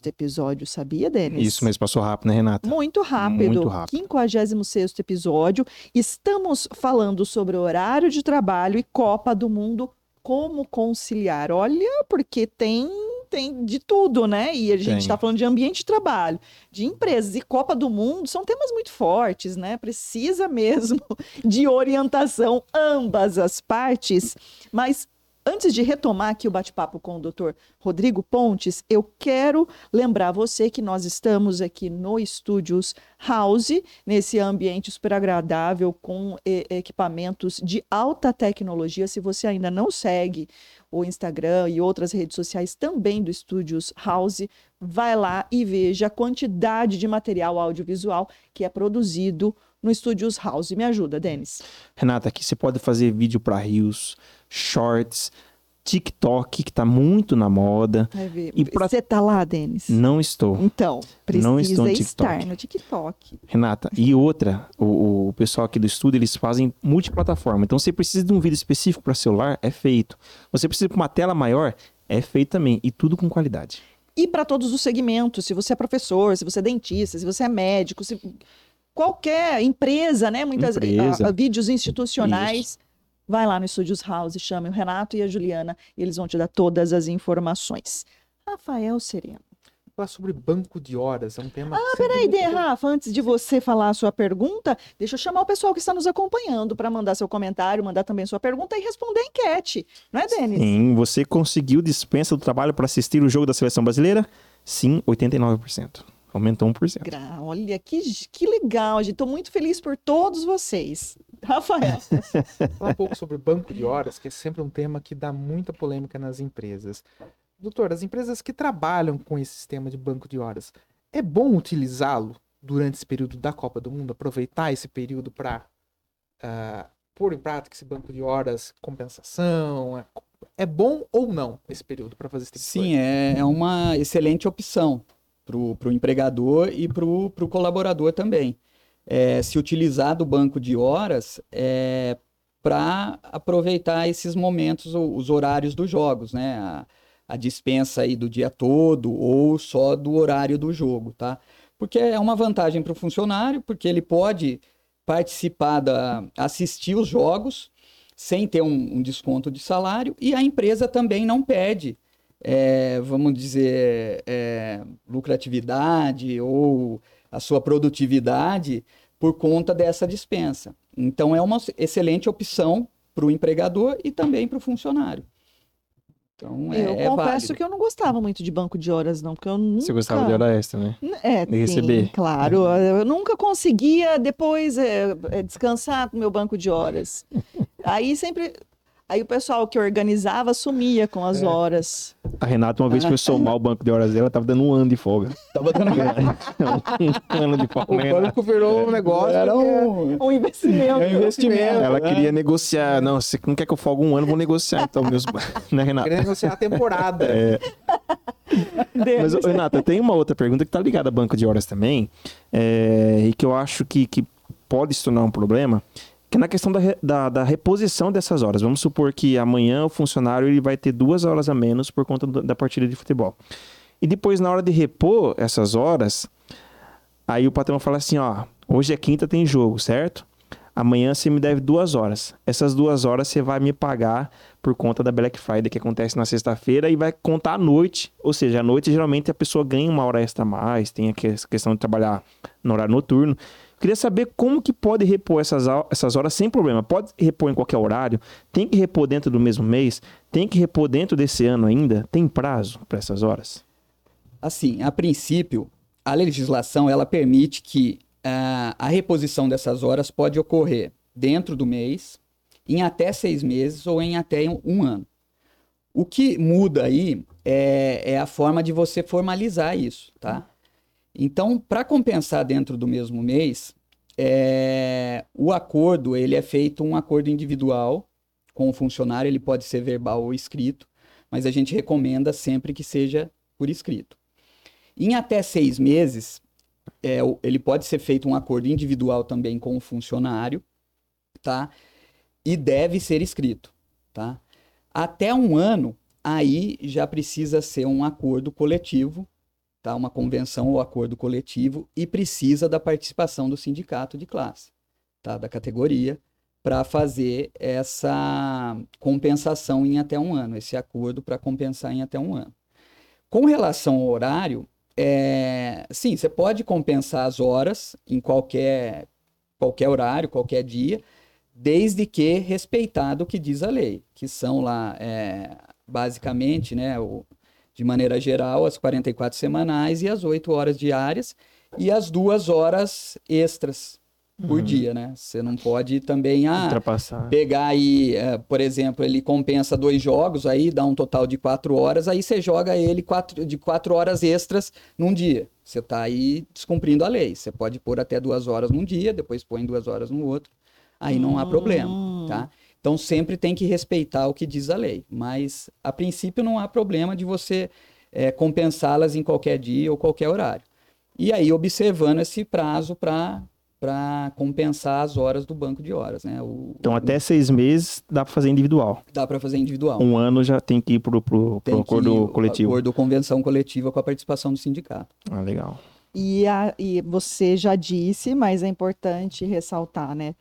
A: episódio, sabia, Denis?
B: Isso, mas passou rápido, né, Renata?
A: Muito rápido. Muito rápido. 56 episódio. Estamos falando sobre horário de trabalho e Copa do Mundo como conciliar. Olha, porque tem tem de tudo, né? E a gente está falando de ambiente de trabalho, de empresas e Copa do Mundo são temas muito fortes, né? Precisa mesmo de orientação ambas as partes, mas Antes de retomar aqui o bate-papo com o Dr. Rodrigo Pontes, eu quero lembrar você que nós estamos aqui no Estúdios House, nesse ambiente super agradável com equipamentos de alta tecnologia. Se você ainda não segue o Instagram e outras redes sociais também do Estúdios House, vai lá e veja a quantidade de material audiovisual que é produzido no Estúdios House. Me ajuda, Denis.
B: Renata, aqui você pode fazer vídeo para rios, shorts, TikTok, que está muito na moda.
A: E pra... Você tá lá, Denis?
B: Não estou.
A: Então, precisa não estou no TikTok. estar no TikTok.
B: Renata, e outra, o, o pessoal aqui do estúdio, eles fazem multiplataforma. Então, você precisa de um vídeo específico para celular, é feito. Você precisa de uma tela maior, é feito também. E tudo com qualidade.
A: E para todos os segmentos, se você é professor, se você é dentista, se você é médico, se qualquer empresa, né? Muitas empresa. A, a, vídeos institucionais. Isso. Vai lá no Estúdios House, chame o Renato e a Juliana e eles vão te dar todas as informações. Rafael Sereno.
C: Falar sobre banco de horas, é um tema.
A: Ah, peraí, muito... Rafa, antes de você falar a sua pergunta, deixa eu chamar o pessoal que está nos acompanhando para mandar seu comentário, mandar também sua pergunta e responder a enquete. Não é, Denis?
B: Sim, você conseguiu dispensa do trabalho para assistir o jogo da seleção brasileira? Sim, 89%. Aumentou 1%.
A: Gra Olha, que, que legal, gente. Estou muito feliz por todos vocês. Rafael.
C: Falar um pouco sobre banco de horas, que é sempre um tema que dá muita polêmica nas empresas. Doutor, as empresas que trabalham com esse sistema de banco de horas, é bom utilizá-lo durante esse período da Copa do Mundo? Aproveitar esse período para uh, ah, pôr em prática esse banco de horas, compensação? É, é bom ou não esse período para fazer esse tipo
D: Sim, é, é uma excelente opção para o empregador e para o colaborador também. É, se utilizar do banco de horas é, para aproveitar esses momentos, os horários dos jogos, né? A, a dispensa aí do dia todo ou só do horário do jogo, tá? Porque é uma vantagem para o funcionário, porque ele pode participar da assistir os jogos sem ter um, um desconto de salário e a empresa também não perde é, vamos dizer, é, lucratividade ou a sua produtividade por conta dessa dispensa. Então, é uma excelente opção para o empregador e também para o funcionário.
A: Então, é, eu é confesso válido. que eu não gostava muito de banco de horas, não, porque eu nunca...
B: Você gostava de hora extra, né?
A: É, de receber. claro. Eu nunca conseguia depois é, é descansar com o meu banco de horas. Aí sempre Aí o pessoal que organizava sumia com as é. horas.
B: A Renata, uma vez foi somar o banco de horas dela, tava dando um ano de folga. Tava dando
C: um ano de folga. O banco virou um negócio.
A: Era um, um investimento.
B: É um investimento. Ela né? queria negociar. Não, você não quer que eu folgue um ano, vou negociar então meus.
C: né, Renata? Queria negociar a temporada. É.
B: Mas, Renata, tem uma outra pergunta que tá ligada a banco de horas também, é, e que eu acho que, que pode se tornar um problema, que é na questão da, da, da, reposição dessas horas. Vamos supor que amanhã o funcionário ele vai ter duas horas a menos por conta do, da partida de futebol. E depois, na hora de repor essas horas, aí o patrão fala assim: ó, hoje é quinta, tem jogo, certo? Amanhã você me deve duas horas. Essas duas horas você vai me pagar por conta da Black Friday que acontece na sexta-feira e vai contar à noite. Ou seja, à noite geralmente a pessoa ganha uma hora extra a mais, tem a questão de trabalhar no horário noturno. Queria saber como que pode repor essas, essas horas sem problema. Pode repor em qualquer horário? Tem que repor dentro do mesmo mês? Tem que repor dentro desse ano ainda? Tem prazo para essas horas?
D: Assim, a princípio, a legislação ela permite que uh, a reposição dessas horas pode ocorrer dentro do mês, em até seis meses ou em até um ano. O que muda aí é, é a forma de você formalizar isso, tá? Então, para compensar dentro do mesmo mês, é, o acordo ele é feito um acordo individual com o funcionário, ele pode ser verbal ou escrito, mas a gente recomenda sempre que seja por escrito. Em até seis meses, é, ele pode ser feito um acordo individual também com o funcionário, tá? E deve ser escrito, tá? Até um ano, aí já precisa ser um acordo coletivo, tá? Uma convenção ou acordo coletivo e precisa da participação do sindicato de classe, tá? Da categoria para fazer essa compensação em até um ano, esse acordo para compensar em até um ano. Com relação ao horário, é, sim, você pode compensar as horas em qualquer, qualquer horário, qualquer dia, desde que respeitado o que diz a lei, que são lá, é, basicamente, né, o, de maneira geral, as 44 semanais e as 8 horas diárias e as duas horas extras por uhum. dia, né? Você não pode também ah, pegar aí, é, por exemplo, ele compensa dois jogos, aí dá um total de quatro horas, aí você joga ele quatro, de quatro horas extras num dia. Você está aí descumprindo a lei. Você pode pôr até duas horas num dia, depois põe duas horas no outro. Aí não há problema, hum. tá? Então sempre tem que respeitar o que diz a lei. Mas a princípio não há problema de você é, compensá-las em qualquer dia ou qualquer horário. E aí observando esse prazo para para compensar as horas do banco de horas, né? O,
B: então, até seis meses dá para fazer individual.
D: Dá para fazer individual.
B: Um ano já tem que ir para o acordo coletivo.
D: Acordo convenção coletiva com a participação do sindicato.
B: Ah, legal.
A: E, a, e você já disse, mas é importante ressaltar, né?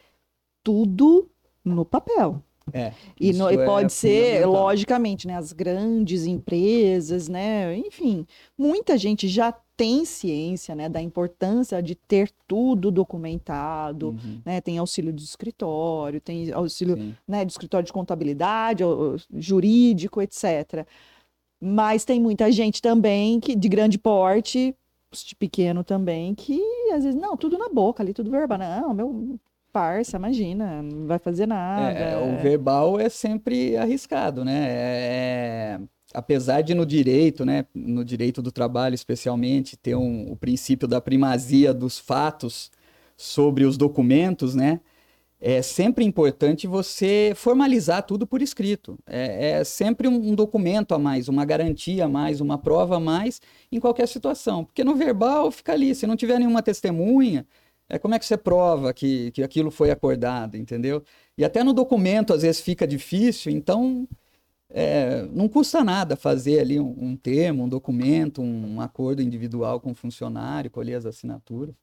A: Tudo no papel.
D: É,
A: e, no, e pode é ser, logicamente, né, as grandes empresas, né, enfim, muita gente já tem ciência, né, da importância de ter tudo documentado, uhum. né, tem auxílio de escritório, tem auxílio, né, de escritório de contabilidade, jurídico, etc. Mas tem muita gente também que de grande porte, de pequeno também, que às vezes, não, tudo na boca ali, tudo verbal. Não, meu parça, imagina, não vai fazer nada.
D: É, o verbal é sempre arriscado, né? É, é apesar de no direito, né, no direito do trabalho especialmente, ter um, o princípio da primazia dos fatos sobre os documentos, né, é sempre importante você formalizar tudo por escrito. É, é sempre um, um, documento a mais, uma garantia a mais, uma prova a mais em qualquer situação. Porque no verbal fica ali, se não tiver nenhuma testemunha, é como é que você prova que, que aquilo foi acordado, entendeu? E até no documento às vezes fica difícil, então é, não custa nada fazer ali um, um termo, um documento, um, um, acordo individual com o funcionário, colher as assinaturas.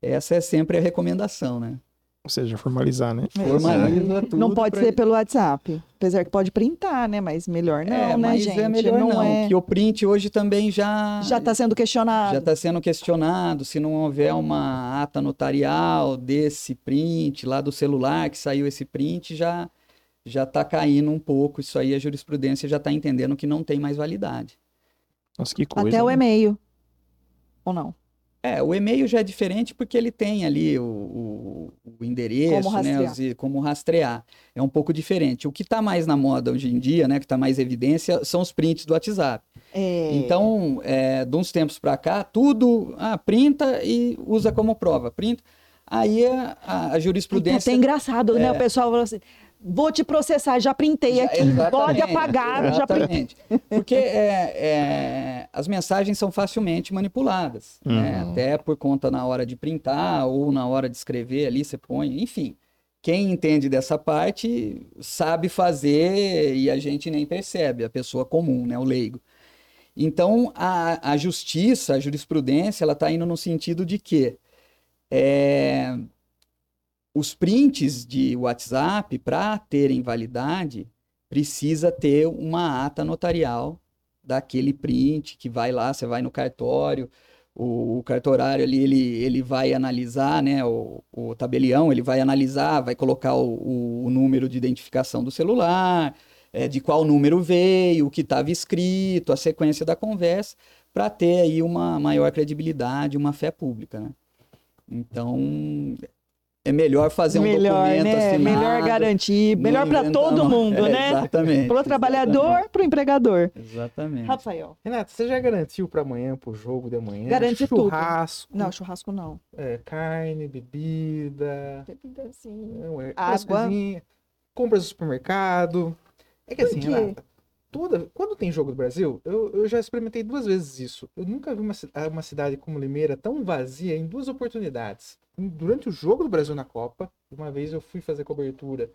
D: Essa é sempre a recomendação, né?
B: Ou seja, formalizar, né?
A: Formaliza tudo. Não pode pra... ser pelo WhatsApp. Apesar que pode printar, né? Mas melhor não, é, né, mas é gente?
D: É melhor não, não. É... que o print hoje também já...
A: Já está sendo questionado.
D: Já está sendo questionado. Se não houver uma ata notarial desse print lá do celular que saiu esse print, já já está caindo um pouco. Isso aí a jurisprudência já está entendendo que não tem mais validade.
B: Nossa, que coisa.
A: Até né? o e-mail. Ou não?
D: É, o e-mail já é diferente porque ele tem ali o, o, o endereço, como né, rastrear. Né, os, como rastrear. É um pouco diferente. O que está mais na moda hoje em dia, né, que está mais evidência, são os prints do WhatsApp. É... Então, é, de uns tempos para cá, tudo ah, printa e usa como prova. Printa. Aí a, a, a jurisprudência.
A: É até engraçado, né? O pessoal falou assim: Vou te processar, já printei aqui, pode apagar, exatamente.
D: já printei. Porque é, é, as mensagens são facilmente manipuladas, né? uhum. né? até por conta na hora de printar ou na hora de escrever ali, você põe, enfim. Quem entende dessa parte sabe fazer e a gente nem percebe, a pessoa comum, né, o leigo. Então, a, a justiça, a jurisprudência, ela está indo no sentido de que é, os prints de WhatsApp, para terem validade, precisa ter uma ata notarial daquele print que vai lá, você vai no cartório, o, o cartorário ali, ele, ele vai analisar, né, o, o tabelião, ele vai analisar, vai colocar o, o número de identificação do celular, é, de qual número veio, o que estava escrito, a sequência da conversa, para ter aí uma maior credibilidade, uma fé pública, né? Então, é melhor fazer melhor, um documento né? assinado.
A: Melhor garantir, melhor para todo mundo, é, né?
D: Exatamente.
A: Para o trabalhador, para o empregador.
D: Exatamente.
A: Rafael.
C: Renato, você já garantiu para amanhã, para o jogo de amanhã?
A: Garante
C: churrasco.
A: Tudo. Não, churrasco não.
C: É, carne, bebida.
A: Bebida sim.
C: É,
A: Água.
C: compras do supermercado. É que assim, Renata, toda, quando tem jogo do Brasil, eu, eu já experimentei duas vezes isso. Eu nunca vi uma, uma cidade como Limeira tão vazia em duas oportunidades. Durante o jogo do Brasil na Copa, uma vez eu fui fazer cobertura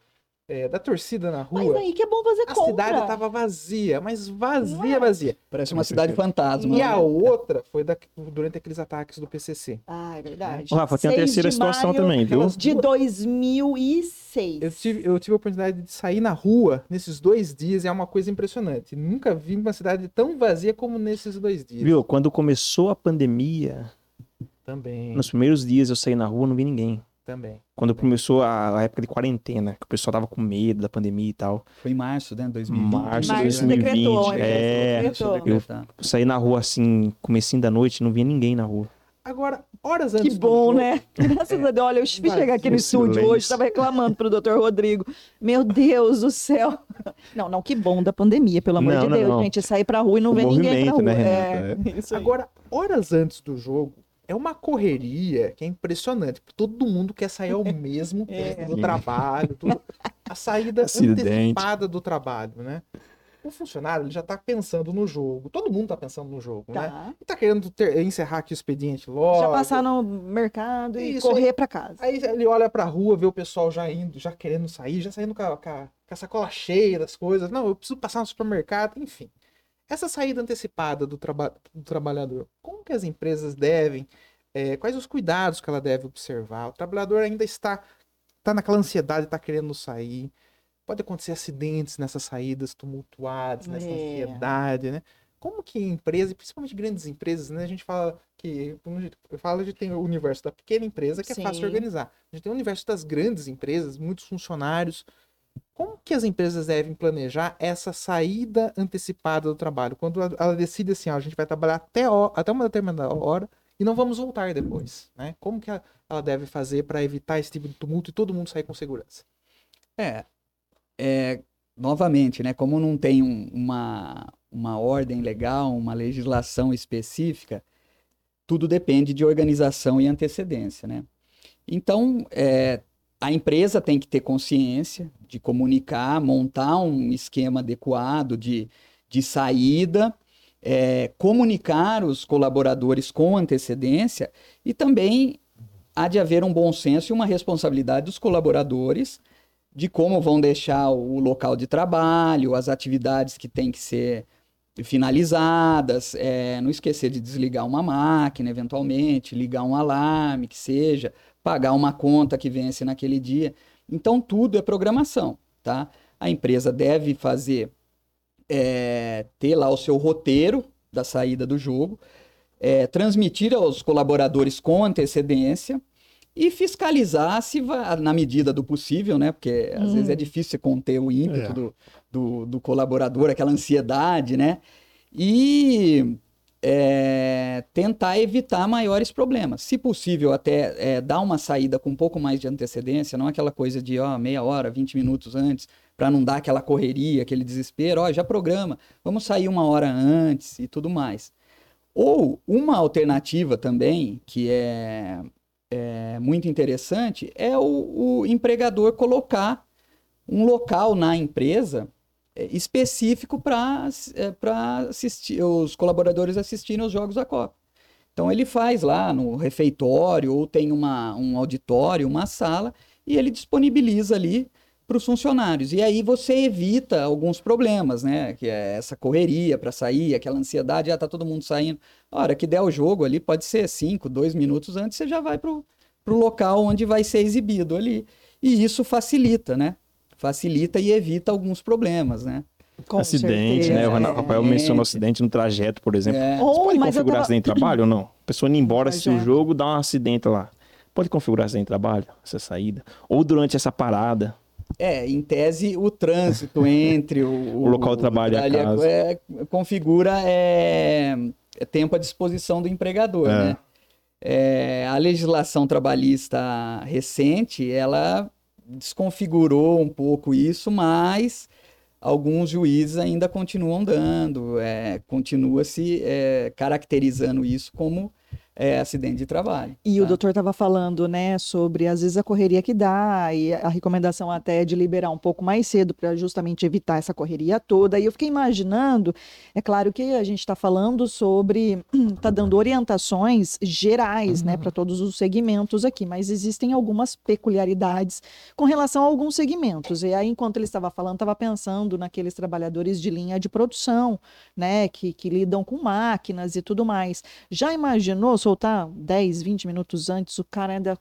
C: é, da torcida na rua. Mas
A: aí que é bom fazer
C: a
A: compra.
C: A cidade tava vazia, mas vazia, vazia.
D: Parece uma cidade fantasma.
C: E a outra foi da, durante aqueles ataques do PCC.
A: Ah, é verdade.
B: O Rafa, tem a terceira situação também, viu?
A: De 2006.
C: Eu tive, eu tive a oportunidade de sair na rua nesses dois dias e é uma coisa impressionante. Nunca vi uma cidade tão vazia como nesses dois dias.
B: Viu, quando começou a pandemia...
C: Também.
B: Nos primeiros dias eu saí na rua não vi ninguém.
C: Também.
B: Quando começou a, a, época de quarentena, que o pessoal tava com medo da pandemia e tal.
D: Foi em março, né? 2020.
B: Março de 2020. Decretou, é, decretou. eu saí na rua assim, comecinho da noite, não via ninguém na rua.
C: Agora, horas antes.
A: Que bom, jogo, né? Graças é, a Deus. Olha, eu fui chegar aqui no estúdio hoje, estava reclamando pro doutor Rodrigo. Meu Deus do céu. Não, não, que bom da pandemia, pelo amor não, de Deus, não. gente. Sair pra rua e não o ver ninguém pra rua. Né,
C: é, é. Agora, horas antes do jogo, é uma correria que é impressionante. Todo mundo quer sair ao mesmo tempo é. do trabalho. Tudo. A saída Acidente. antecipada do trabalho, né? O funcionário ele já está pensando no jogo. Todo mundo está pensando no jogo, tá. né? E está querendo ter, encerrar aqui o expediente logo.
A: Já passar no mercado e Isso, correr para casa.
C: Aí ele olha para a rua, vê o pessoal já indo, já querendo sair, já saindo com a, com a, com a sacola cheia das coisas. Não, eu preciso passar no supermercado, enfim. Essa saída antecipada do, traba do trabalhador, como que as empresas devem, é, quais os cuidados que ela deve observar? O trabalhador ainda está, está naquela ansiedade, está querendo sair. Pode acontecer acidentes nessas saídas tumultuadas, nessa é. ansiedade, né? Como que empresa, principalmente grandes empresas, né? A gente fala que eu falo de tem o universo da pequena empresa que Sim. é fácil de organizar. A gente tem o universo das grandes empresas, muitos funcionários, como que as empresas devem planejar essa saída antecipada do trabalho? Quando ela decide assim, ó, a gente vai trabalhar até, até uma determinada hora e não vamos voltar depois, né? Como que ela deve fazer para evitar esse tipo de tumulto e todo mundo sair com segurança?
D: É, é novamente, né? Como não tem um, uma, uma ordem legal, uma legislação específica, tudo depende de organização e antecedência, né? Então, é, a empresa tem que ter consciência de comunicar, montar um esquema adequado de, de saída, é, comunicar os colaboradores com antecedência e também há de haver um bom senso e uma responsabilidade dos colaboradores de como vão deixar o local de trabalho, as atividades que têm que ser finalizadas, é, não esquecer de desligar uma máquina, eventualmente, ligar um alarme, que seja, pagar uma conta que vence naquele dia. Então, tudo é programação, tá? A empresa deve fazer, é, ter lá o seu roteiro da saída do jogo, é, transmitir aos colaboradores com antecedência e fiscalizar se vai, na medida do possível, né? Porque às hum. vezes é hum. difícil conter o ímpeto é. do, do, do colaborador, aquela ansiedade, né? E é, tentar evitar maiores problemas. Se possível, até é, dar uma saída com um pouco mais de antecedência, não aquela coisa de ó, meia hora, 20 minutos antes, para não dar aquela correria, aquele desespero, ó, já programa, vamos sair uma hora antes e tudo mais. Ou uma alternativa também, que é, é muito interessante, é o, o empregador colocar um local na empresa específico para é, assistir os colaboradores assistirem os jogos da Copa. Então ele faz lá no refeitório ou tem uma, um auditório, uma sala e ele disponibiliza ali para os funcionários. E aí você evita alguns problemas, né? Que é essa correria para sair, aquela ansiedade, já ah, tá todo mundo saindo. A hora que der o jogo ali, pode ser cinco, dois minutos antes, você já vai para o local onde vai ser exibido ali. E isso facilita, né? Facilita e evita alguns problemas, né?
B: Com acidente, certeza. né? O Rafael é. mencionou acidente no trajeto, por exemplo. É. Você pode configurar tava... acidente de trabalho ou não? A pessoa indo embora, se o jogo dá um acidente lá. Pode configurar acidente de trabalho, essa saída? Ou durante essa parada?
D: É, em tese, o trânsito entre o,
B: o local de trabalho e a casa.
D: É, configura é, é, tempo à disposição do empregador, é. né? É, a legislação trabalhista recente, ela desconfigurou um pouco isso, mas alguns juízes ainda continuam dando, é, continua se é, caracterizando isso como é, acidente de trabalho.
A: E tá? o doutor estava falando, né, sobre às vezes a correria que dá e a recomendação até é de liberar um pouco mais cedo para justamente evitar essa correria toda. E eu fiquei imaginando, é claro que a gente está falando sobre, está dando orientações gerais, né, uhum. para todos os segmentos aqui, mas existem algumas peculiaridades com relação a alguns segmentos. E aí, enquanto ele estava falando, estava pensando naqueles trabalhadores de linha de produção, né, que, que lidam com máquinas e tudo mais. Já imaginou soltar 10, 20 minutos antes, o cara ainda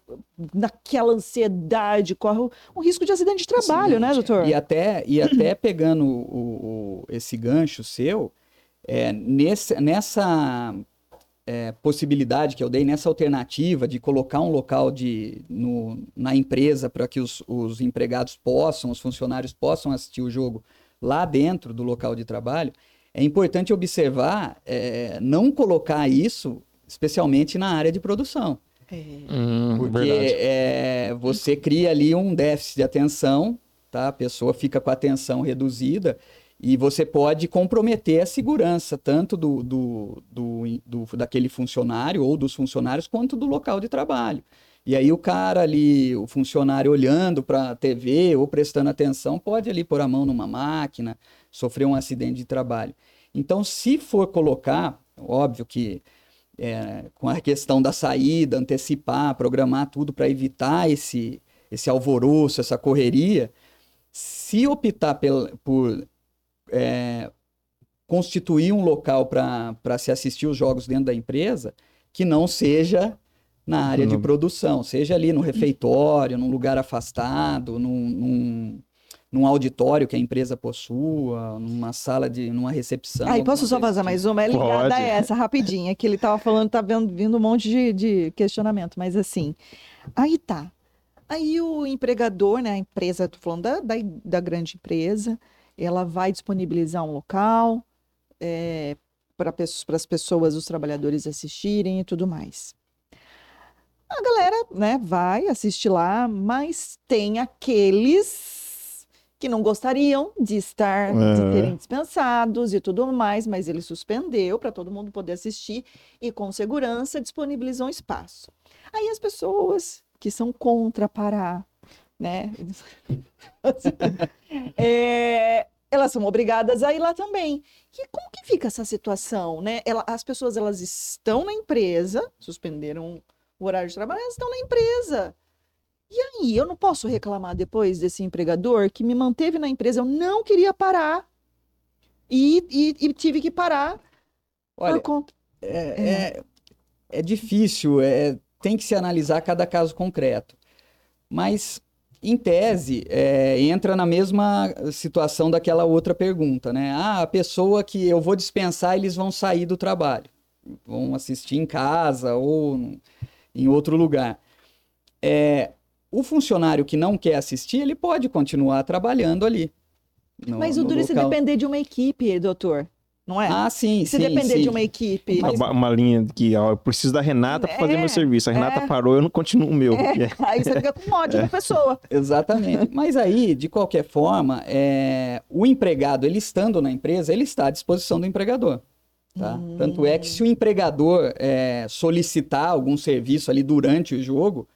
A: naquela ansiedade, corre o risco de acidente de trabalho, né, doutor?
D: E até, e até pegando o, o, esse gancho seu, é, nesse, nessa é, possibilidade que eu dei, nessa alternativa de colocar um local de, no, na empresa para que os, os empregados possam, os funcionários possam assistir o jogo lá dentro do local de trabalho, é importante observar, é, não colocar isso especialmente na área de produção. É. Hum, porque é, você cria ali um déficit de atenção, tá? a pessoa fica com a atenção reduzida e você pode comprometer a segurança tanto do, do, do, do, daquele funcionário ou dos funcionários quanto do local de trabalho. E aí o cara ali, o funcionário olhando para a TV ou prestando atenção, pode ali pôr a mão numa máquina, sofrer um acidente de trabalho. Então, se for colocar, óbvio que é, com a questão da saída, antecipar, programar tudo para evitar esse, esse alvoroço, essa correria, se optar pel, por é, constituir um local para se assistir os jogos dentro da empresa, que não seja na área de produção, seja ali no refeitório, num lugar afastado, num, num num auditório que a empresa possua, numa sala de, numa recepção.
A: Aí posso só fazer mais uma? É ligada Pode. a essa rapidinha, que ele tava falando, tá vendo, vindo um monte de, de questionamento, mas assim, aí tá. Aí o empregador, né, a empresa, tô falando da, da, da grande empresa, ela vai disponibilizar um local é, para as pessoas, os trabalhadores assistirem e tudo mais. A galera, né, vai assistir lá, mas tem aqueles que não gostariam de estar, de serem dispensados e tudo mais, mas ele suspendeu para todo mundo poder assistir e com segurança disponibilizou um espaço. Aí as pessoas que são contra parar, né? é, elas são obrigadas a ir lá também. E como que fica essa situação, né? Ela, as pessoas elas estão na empresa, suspenderam o horário de trabalho, elas estão na empresa. E aí, eu não posso reclamar depois desse empregador que me manteve na empresa, eu não queria parar e, e, e tive que parar
D: Olha, por conta. É, é. é, é difícil, é, tem que se analisar cada caso concreto. Mas, em tese, é, entra na mesma situação daquela outra pergunta, né? Ah, a pessoa que eu vou dispensar, eles vão sair do trabalho. Vão assistir em casa ou em outro lugar. É, o funcionário que não quer assistir, ele pode continuar trabalhando ali.
A: No, Mas o duro é se depender de uma equipe, doutor. Não é?
D: Ah, sim,
A: Se
D: sim,
A: depender
D: sim.
A: de uma equipe.
B: Mas... Uma, uma, linha que ó, eu preciso da Renata para fazer é, meu serviço. A Renata é, parou, eu não continuo o meu.
A: É, aí você fica com ódio da pessoa.
D: Exatamente. Mas aí, de qualquer forma, é, o empregado, ele estando na empresa, ele está à disposição do empregador. Tá? Hum. Tanto é que se o empregador é, solicitar algum serviço ali durante o jogo,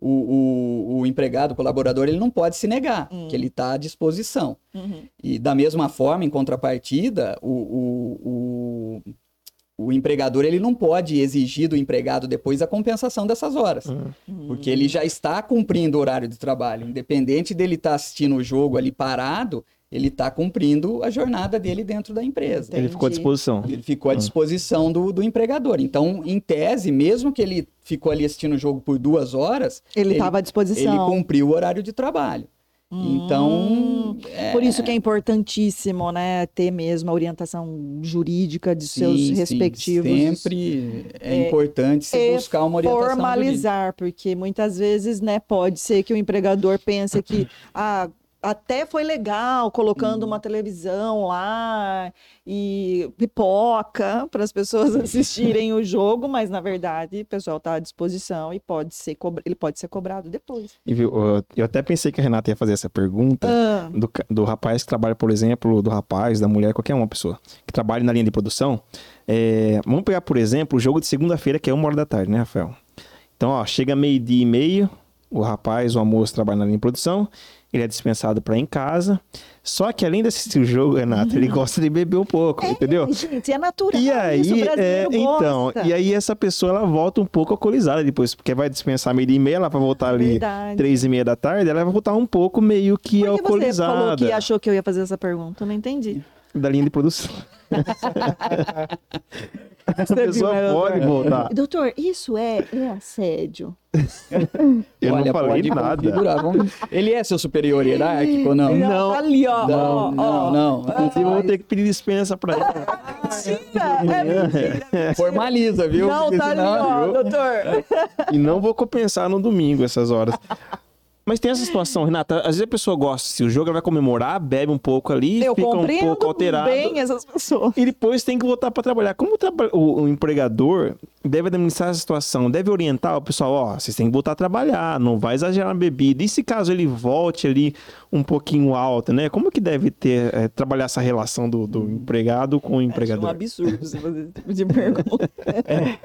D: o, o, o, empregado, o colaborador, ele não pode se negar, uhum. que ele está à disposição. Uhum. E da mesma forma, em contrapartida, o, o, o, o, empregador ele não pode exigir do empregado depois a compensação dessas horas, uhum. porque ele já está cumprindo o horário de trabalho, independente dele estar tá assistindo o jogo ali parado, ele está cumprindo a jornada dele dentro da empresa.
B: Entendi. Ele ficou à disposição.
D: Ele ficou à hum. disposição do, do empregador. Então, em tese, mesmo que ele ficou ali assistindo o jogo por duas horas,
A: ele estava à disposição.
D: Ele cumpriu o horário de trabalho. Hum, então.
A: É... Por isso que é importantíssimo, né, ter mesmo a orientação jurídica de sim, seus respectivos.
D: Sim, sempre é, é importante se é buscar uma orientação.
A: Formalizar,
D: jurídica.
A: porque muitas vezes, né, pode ser que o empregador pense que, ah, até foi legal colocando hum. uma televisão lá e pipoca para as pessoas assistirem o jogo, mas na verdade o pessoal está à disposição e pode ser ele pode ser cobrado depois.
B: E viu, eu até pensei que a Renata ia fazer essa pergunta ah. do, do rapaz que trabalha, por exemplo, do rapaz, da mulher, qualquer uma pessoa que trabalha na linha de produção. É, vamos pegar, por exemplo, o jogo de segunda-feira, que é uma hora da tarde, né, Rafael? Então, ó, chega meio-dia e meio, o rapaz ou a moça trabalha na linha de produção, ele é dispensado para em casa. Só que além de assistir o jogo, Renato, uhum. ele gosta de beber um pouco, é, entendeu?
A: Gente, é natural.
B: E aí, isso, é, então, e aí essa pessoa ela volta um pouco alcoolizada depois, porque vai dispensar meio e meia, ela vai voltar ali Verdade. três e meia da tarde, ela vai voltar um pouco meio que Por que alcoolizada. Você
A: falou que achou que eu ia fazer essa pergunta, eu não entendi.
B: Da linha de produção. A pessoa pode voltar.
A: Doutor, isso é, é assédio?
B: Eu Olha, não falei nada.
D: Ele é seu superior hierárquico ou não?
A: Não, não. Tá ali, ó.
D: Não, não, não.
B: Inclusive, eu vou ter que pedir dispensa pra ele.
A: Mentira, é mentira.
D: Formaliza, viu?
A: Não, tá ali, ó, doutor.
B: E não vou compensar no domingo essas horas. Mas tem essa situação, Renata. Às vezes a pessoa gosta, se o jogo vai comemorar, bebe um pouco ali, Eu fica um pouco alterado.
A: bem essas pessoas.
B: E depois tem que voltar para trabalhar. Como o, traba o, o, empregador deve administrar essa situação, deve orientar o pessoal, ó, vocês têm que voltar a trabalhar, não vai exagerar na bebida. E se caso ele volte ali um pouquinho alto, né? Como que deve ter, é, trabalhar essa relação do, do empregado com o empregador? É um
A: absurdo se você de pergunta.
D: É,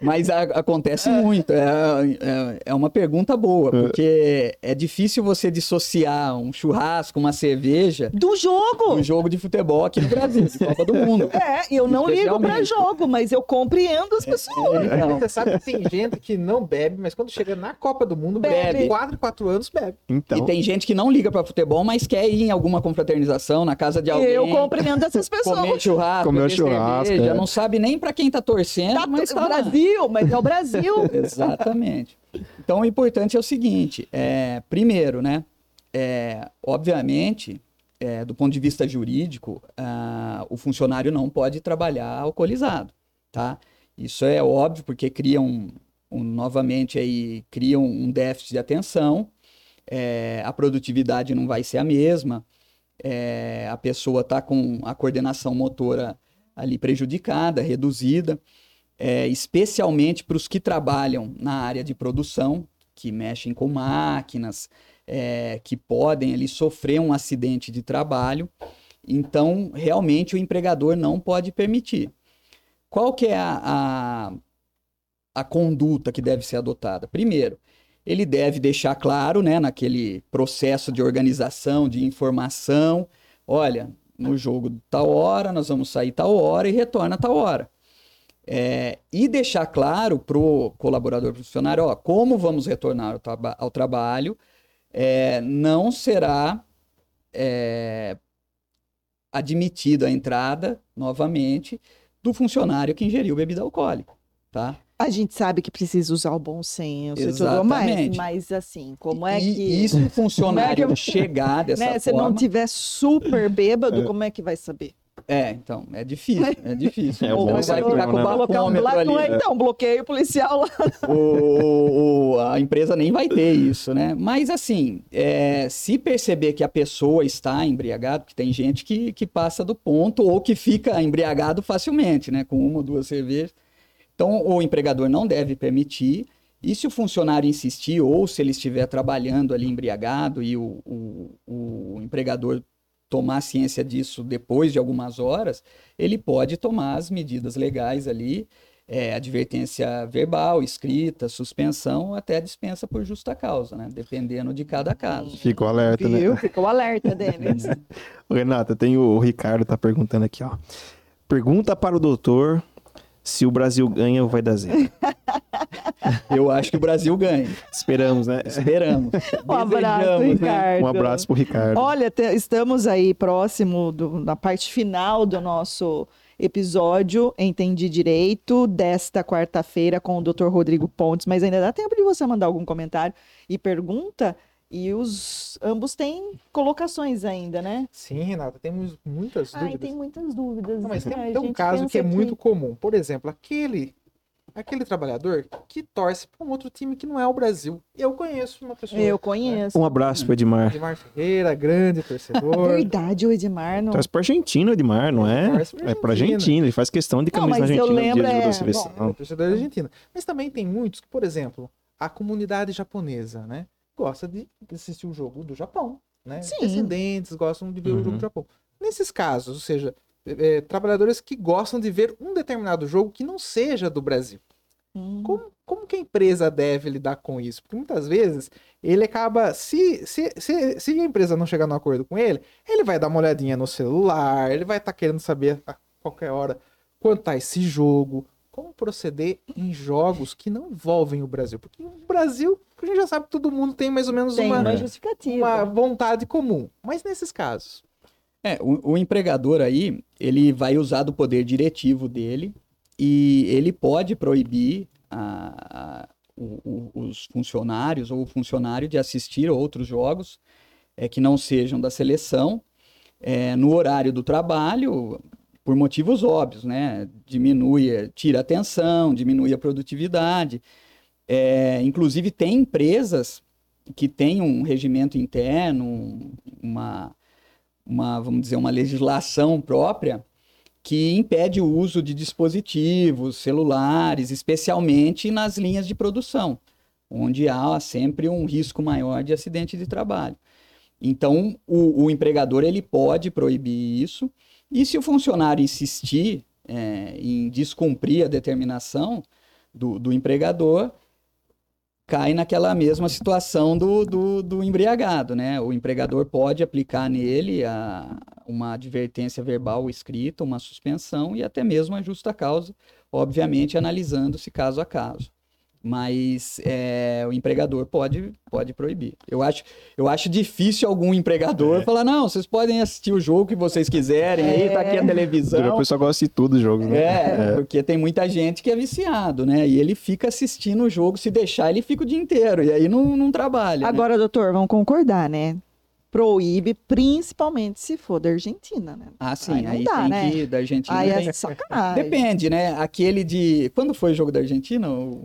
D: mas a, acontece muito. É, é, é, uma pergunta boa, é. porque é difícil você dissociar um churrasco, uma cerveja.
A: Do jogo!
D: Do jogo de futebol aqui no Brasil, de Copa do Mundo.
A: É, eu não ligo para jogo, mas eu compreendo as é, pessoas.
C: É, é, você sabe que tem gente que não bebe, mas quando chega na Copa do Mundo, bebe. bebe. 4, 4 anos, bebe.
D: Então... E tem gente que não liga para futebol, mas quer ir em alguma confraternização, na casa de alguém.
A: Eu compreendo essas pessoas.
D: Comer churrasco,
B: comer churrasco.
D: Cerveja, é. não sabe nem para quem tá torcendo, tá, mas
A: tá Brasil, mas é o Brasil.
D: Exatamente. Então, o importante é o seguinte: é, primeiro, né? É, obviamente, é, do ponto de vista jurídico, uh, o funcionário não pode trabalhar alcoolizado, tá? Isso é óbvio porque cria um, um novamente aí cria um déficit de atenção, é, a produtividade não vai ser a mesma, é, a pessoa está com a coordenação motora ali prejudicada, reduzida é, especialmente para os que trabalham na área de produção, que mexem com máquinas, é, que podem ali sofrer um acidente de trabalho. Então, realmente, o empregador não pode permitir. Qual que é a, a, a conduta que deve ser adotada? Primeiro, ele deve deixar claro, né, naquele processo de organização, de informação, olha, no jogo tal hora, nós vamos sair tal hora e retorna tal hora. É, e deixar claro para o colaborador funcionário, ó, como vamos retornar ao, traba ao trabalho, é, não será é, admitida a entrada, novamente, do funcionário que ingeriu bebida alcoólica, tá?
A: A gente sabe que precisa usar o bom senso Exatamente. e tudo mais, mas assim, como é que...
D: E isso o funcionário é que... chegar dessa né? forma...
A: Se não tiver super bêbado, como é que vai saber?
D: É, então, é difícil, é difícil.
B: É Ou vai ficar com o
A: bafômetro ali. É, então, bloqueio policial lá.
D: O, o, a empresa nem vai ter isso, né? Mas, assim, é, se perceber que a pessoa está embriagada, porque tem gente que, que passa do ponto ou que fica embriagado facilmente, né? Com uma ou duas cervejas. Então, o empregador não deve permitir. E se o funcionário insistir, ou se ele estiver trabalhando ali embriagado e o, o, o empregador tomar ciência disso depois de algumas horas, ele pode tomar as medidas legais ali, é, advertência verbal, escrita, suspensão, até dispensa por justa causa, né? Dependendo de cada caso.
B: Ficou alerta, né? Viu?
A: né? Ficou alerta, Denis.
B: Renata, tem o, o Ricardo tá perguntando aqui, ó. Pergunta para o doutor se o Brasil ganha ou vai dar zero.
D: Eu acho que o Brasil ganha.
B: Esperamos, né?
D: Esperamos.
A: Um abraço, né? Ricardo.
B: Um abraço pro Ricardo.
A: Olha, te, estamos aí próximo do, da parte final do nosso episódio Entendi Direito desta quarta-feira com o Dr. Rodrigo Pontes, mas ainda dá tempo de você mandar algum comentário e pergunta e os ambos têm colocações ainda, né?
C: Sim, Renata, temos muitas dúvidas.
A: Ai, tem muitas dúvidas.
C: Não, mas tem, tem um caso que é que... muito comum. Por exemplo, aquele aquele trabalhador que torce para um outro time que não é o Brasil. Eu conheço uma pessoa.
A: Eu conheço.
B: Um abraço pro Edmar.
C: Edmar Ferreira, grande torcedor.
A: Verdade, o Edmar não.
B: Torce pra Argentina, Edmar, não é? É pra Argentina, ele faz questão de camisa não, argentina
A: eu lembro, é...
B: da seleção. Bom,
C: é torcedor da Argentina. Mas também tem muitos que, por exemplo, a comunidade japonesa, né? Gosta de assistir o jogo do Japão, né? Sim. Descendentes gostam de ver uhum. o jogo do uhum. Japão. Nesses casos, ou seja, é, trabalhadores que gostam de ver um determinado jogo que não seja do Brasil. Hum. Como, como que a empresa deve lidar com isso? Porque muitas vezes ele acaba. Se, se, se, se a empresa não chegar no acordo com ele, ele vai dar uma olhadinha no celular, ele vai estar tá querendo saber a qualquer hora quanto tá esse jogo, como proceder em jogos que não envolvem o Brasil. Porque o Brasil, a gente já sabe que todo mundo tem mais ou menos uma,
A: uma justificativa.
C: Uma vontade comum. Mas nesses casos,
D: é, o, o, empregador aí, ele vai usar do poder diretivo dele e ele pode proibir a, a, o, os funcionários ou o funcionário de assistir outros jogos é, que não sejam da seleção é, no horário do trabalho, por motivos óbvios, né? Diminui, tira a atenção, diminui a produtividade. É, inclusive, tem empresas que têm um regimento interno, uma uma, vamos dizer, uma legislação própria que impede o uso de dispositivos celulares, especialmente nas linhas de produção, onde há sempre um risco maior de acidente de trabalho. Então, o, o empregador ele pode proibir isso, e se o funcionário insistir é, em descumprir a determinação do, do empregador, cai naquela mesma situação do, do, do, embriagado, né? O empregador pode aplicar nele a, uma advertência verbal escrita, uma suspensão e até mesmo a justa causa, obviamente analisando-se caso a caso mas é, o empregador pode, pode proibir. Eu acho, eu acho difícil algum empregador é. falar, não, vocês podem assistir o jogo que vocês quiserem, é. aí tá aqui a é. televisão.
B: O pessoal gosta de tudo jogo, né?
D: É, é, porque tem muita gente que é viciado, né? E ele fica assistindo o jogo, se deixar, ele fica o dia inteiro, e aí não, não trabalha. Né?
A: Agora, né? doutor, vamos concordar, né? proíbe, principalmente se for da Argentina, né?
D: Ah, sim, aí, aí dá, tem né? que da Argentina.
A: Aí é sacanagem.
D: Depende, né? Aquele de. Quando foi o jogo da Argentina? O...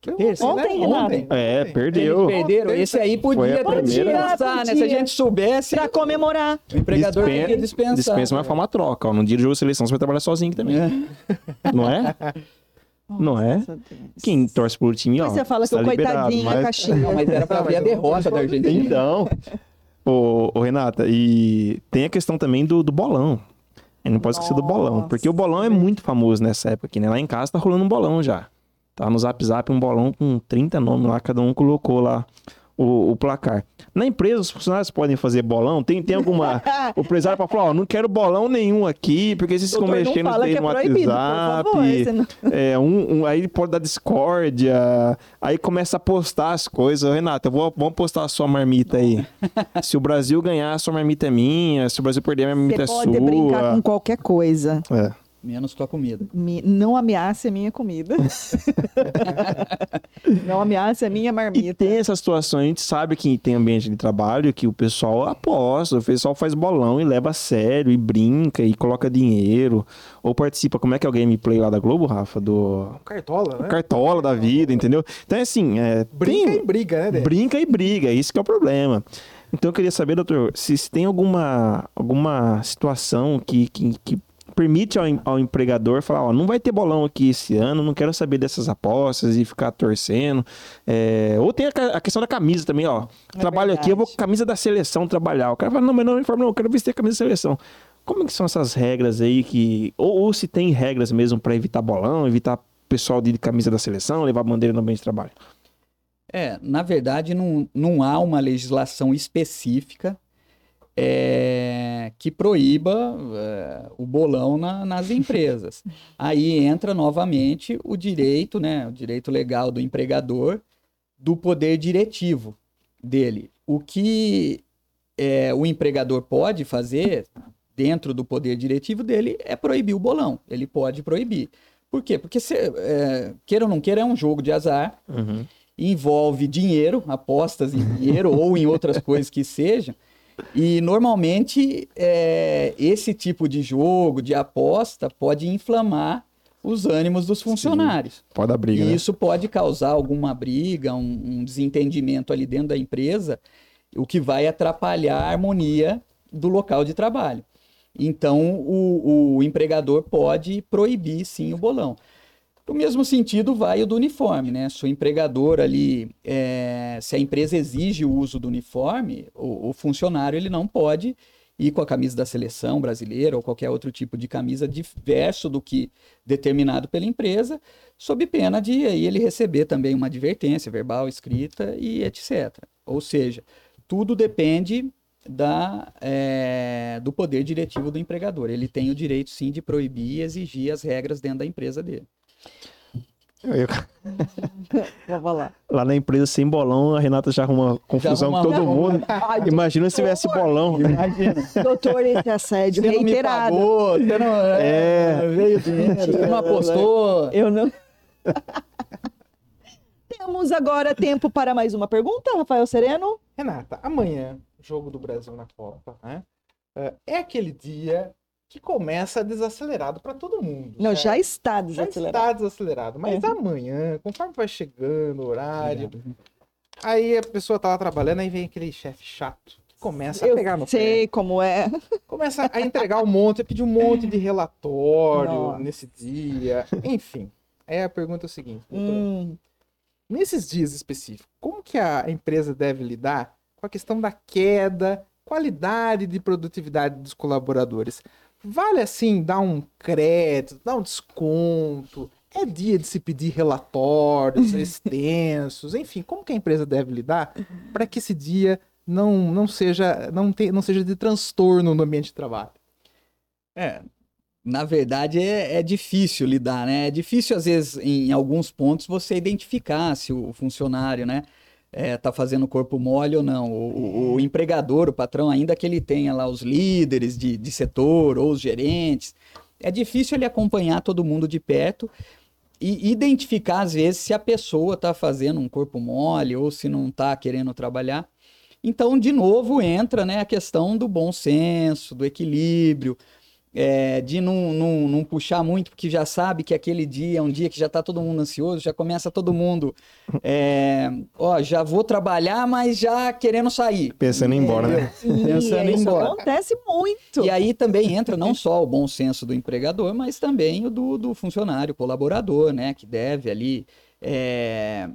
A: Terça, ontem, né? Ontem.
B: É, perdeu.
D: Eles perderam. Esse aí podia dispensar, né? Se a gente soubesse.
A: Pra comemorar.
D: O empregador Dispen podia dispensar.
B: Dispensa, mas forma troca. Ó. No dia do jogo de seleção você vai trabalhar sozinho também. É. Não é? Nossa, não é? Quem torce por time, ó.
A: Você fala que o tá coitadinho mas... é Caxias.
D: Não, mas era pra ver a derrota da Argentina.
B: Então, ô, ô, Renata, e tem a questão também do, do bolão. A não pode esquecer do bolão, porque o bolão é muito famoso nessa época aqui, né? Lá em casa tá rolando um bolão já. Tá no Zap Zap um bolão com 30 nomes lá, cada um colocou lá o, o, placar. Na empresa, os funcionários podem fazer bolão? Tem, tem alguma. o empresário para falar, ó, não quero bolão nenhum aqui, porque vocês ficam mexendo aí é no proibido, WhatsApp. Favor, é, um, um, aí pode dar discórdia, aí começa a postar as coisas. Renata, vou, vamos postar a sua marmita aí. se o Brasil ganhar, a sua marmita é minha. Se o Brasil perder, a minha marmita Você é sua. Você
A: pode brincar com qualquer coisa.
B: É.
D: Menos tua comida.
A: Me, não ameace a minha comida. não ameace a minha marmita.
B: E tem essa situação, a gente sabe que tem ambiente de trabalho que o pessoal aposta, o pessoal faz bolão e leva a sério, e brinca, e coloca dinheiro, ou participa, como é que é o gameplay lá da Globo, Rafa? Do...
C: Cartola, né?
B: Cartola da vida, entendeu? Então é assim... É,
C: brinca
B: tem...
C: e briga, né? Dê?
B: Brinca e briga, isso que é o problema. Então eu queria saber, doutor, se, se tem alguma, alguma situação que, que, que permite ao, ao empregador falar, ó, não vai ter bolão aqui esse ano, não quero saber dessas apostas e ficar torcendo. É, ou tem a, a, questão da camisa também, ó. É Trabalho verdade. aqui, eu vou com camisa da seleção trabalhar. O cara fala, não, mas não me informa, não, eu quero vestir a camisa da seleção. Como que são essas regras aí que. Ou, ou se tem regras mesmo para evitar bolão, evitar pessoal de camisa da seleção, levar bandeira no ambiente de trabalho?
D: É, na verdade, não, não há uma legislação específica é, que proíba é, o bolão na, nas empresas. Aí entra novamente o direito, né, o direito legal do empregador do poder diretivo dele. O que é, o empregador pode fazer dentro do poder diretivo dele é proibir o bolão. Ele pode proibir. Por quê? Porque, se, é, queira ou não queira, é um jogo de azar. Uhum. Envolve dinheiro, apostas em dinheiro ou em outras coisas que sejam. E normalmente é, esse tipo de jogo, de aposta, pode inflamar os ânimos dos funcionários. Sim,
B: pode dar briga.
D: E
B: né?
D: isso pode causar alguma briga, um, um, desentendimento ali dentro da empresa, o que vai atrapalhar a harmonia do local de trabalho. Então, o, o empregador pode proibir, sim, o bolão. No mesmo sentido, vai o do uniforme, né? Se o empregador ali, é, se a empresa exige o uso do uniforme, o, o funcionário ele não pode ir com a camisa da seleção brasileira ou qualquer outro tipo de camisa diverso do que determinado pela empresa, sob pena de aí ele receber também uma advertência verbal, escrita e etc. Ou seja, tudo depende da, é, do poder diretivo do empregador. Ele tem o direito, sim, de proibir e exigir as regras dentro da empresa dele.
B: Eu... lá. lá na empresa sem bolão, a Renata já arruma confusão com todo mundo. Ai, Imagina se tivesse bolão. Imagina.
A: Doutor, esse assédio você reiterado. Não pagou, você
D: não é, é. veio dinheiro, você não apostou.
A: Eu não. Temos agora tempo para mais uma pergunta, Rafael Sereno.
C: Renata, amanhã, jogo do Brasil na Copa, né? É, é aquele dia que começa desacelerado para todo mundo.
A: Não, certo? já está desacelerado.
C: Já está desacelerado. Mas uhum. amanhã, conforme vai chegando o horário, aí a pessoa tá lá trabalhando, aí vem aquele chefe chato que começa
A: Eu
C: a pegar no
A: sei pé. como é.
C: Começa a entregar um monte, a pedir um monte de relatório Nossa. nesse dia. Enfim, aí a pergunta é o seguinte, hum. nesses dias específicos, como que a empresa deve lidar com a questão da queda, qualidade de produtividade dos colaboradores? Vale assim dar um crédito, dar um desconto? É dia de se pedir relatórios extensos, enfim, como que a empresa deve lidar para que esse dia não, não seja não, te, não seja de transtorno no ambiente de trabalho?
D: É, na verdade é, é, difícil lidar, né? É difícil às vezes em alguns pontos você identificar se o funcionário, né? É, tá fazendo corpo mole ou não. O, o, o, empregador, o patrão, ainda que ele tenha lá os líderes de, de setor ou os gerentes, é difícil ele acompanhar todo mundo de perto e identificar, às vezes, se a pessoa está fazendo um corpo mole ou se não está querendo trabalhar. Então, de novo, entra né, a questão do bom senso, do equilíbrio, é, de não, não, não, puxar muito, porque já sabe que aquele dia é um dia que já está todo mundo ansioso, já começa todo mundo, é, ó, já vou trabalhar, mas já querendo sair.
B: Pensando em ir embora, né?
A: Sim, Pensando em ir embora. acontece muito.
D: E aí também entra não só o bom senso do empregador, mas também o do, do funcionário, colaborador, né, que deve ali é,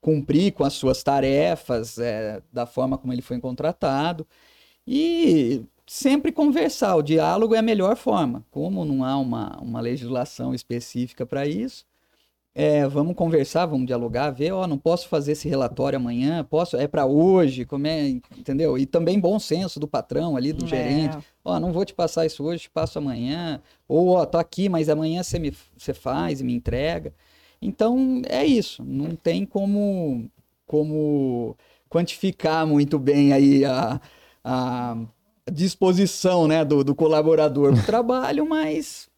D: cumprir com as suas tarefas é, da forma como ele foi contratado. E sempre conversar. O diálogo é a melhor forma. Como não há uma, uma legislação específica para isso, é, vamos conversar, vamos dialogar, ver, ó, não posso fazer esse relatório amanhã, posso, é para hoje, como é, entendeu? E também bom senso do patrão ali, do é. gerente, ó, não vou te passar isso hoje, te passo amanhã, ou ó, tô aqui, mas amanhã você me você faz e me entrega. Então, é isso, não tem como como quantificar muito bem aí a, a disposição né, do, do colaborador para o trabalho, mas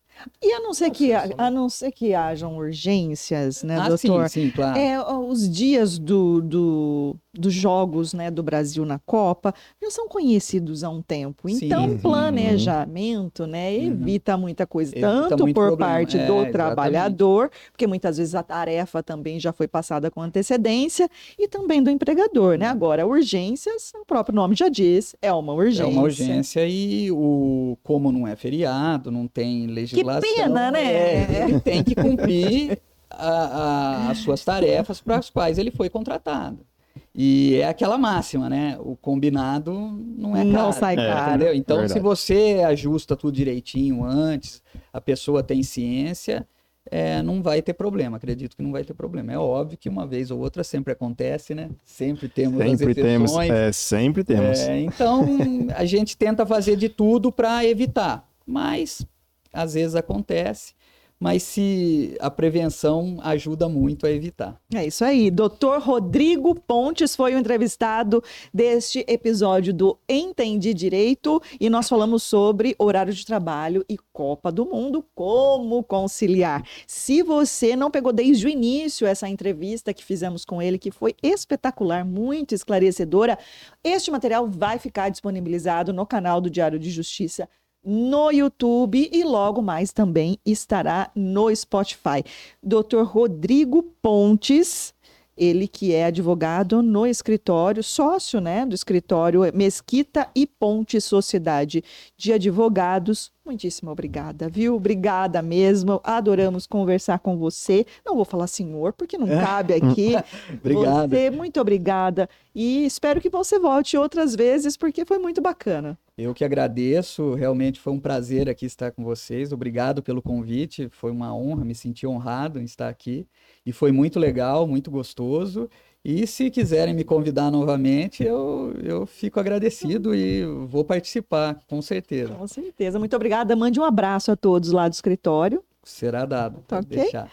A: e a não ser que, a, a não ser que hajam urgências, né, ah, doutor?
D: Sim, sim, claro.
A: É, os dias do, do, dos jogos né, do Brasil na Copa já são conhecidos há um tempo. Então, sim, planejamento né, uhum. evita muita coisa, evita tanto por problema. parte é, do exatamente. trabalhador, porque muitas vezes a tarefa também já foi passada com antecedência, e também do empregador. Né? Uhum. Agora, urgências, o próprio nome já diz, é uma urgência. É
D: uma urgência e o, como não é feriado, não tem legislação.
A: Que pena, né?
D: É, ele tem que cumprir a, a, as suas tarefas para as quais ele foi contratado. E é aquela máxima, né? O combinado não é caro.
A: Não sai caro.
D: Entendeu? Então, Verdade. se você ajusta tudo direitinho antes, a pessoa tem ciência, é, não vai ter problema. Acredito que não vai ter problema. É óbvio que uma vez ou outra sempre acontece, né? Sempre temos
B: sempre
D: as exceções.
B: Temos, é, sempre temos.
D: É, então, a gente tenta fazer de tudo para evitar. Mas, às vezes acontece mas se a prevenção ajuda muito a evitar.
A: É isso aí. Doutor Rodrigo Pontes foi o entrevistado deste episódio do Entendi Direito e nós falamos sobre horário de trabalho e Copa do Mundo, como conciliar. Se você não pegou desde o início essa entrevista que fizemos com ele, que foi espetacular, muito esclarecedora, este material vai ficar disponibilizado no canal do Diário de Justiça no YouTube e logo mais também estará no Spotify. Dr. Rodrigo Pontes ele que é advogado no escritório, sócio né, do escritório Mesquita e Ponte Sociedade de Advogados. Muitíssimo obrigada, viu? Obrigada mesmo. Adoramos conversar com você. Não vou falar senhor, porque não cabe aqui.
D: Obrigado.
A: Você, muito obrigada. E espero que você volte outras vezes, porque foi muito bacana.
D: Eu que agradeço, realmente foi um prazer aqui estar com vocês. Obrigado pelo convite, foi uma honra, me senti honrado em estar aqui. E foi muito legal, muito gostoso. E se quiserem me convidar novamente, eu, eu fico agradecido e vou participar, com certeza.
A: Com certeza. Muito obrigada. Mande um abraço a todos lá do escritório.
D: Será dado.
A: Tá ok. Deixar.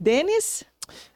A: Denis?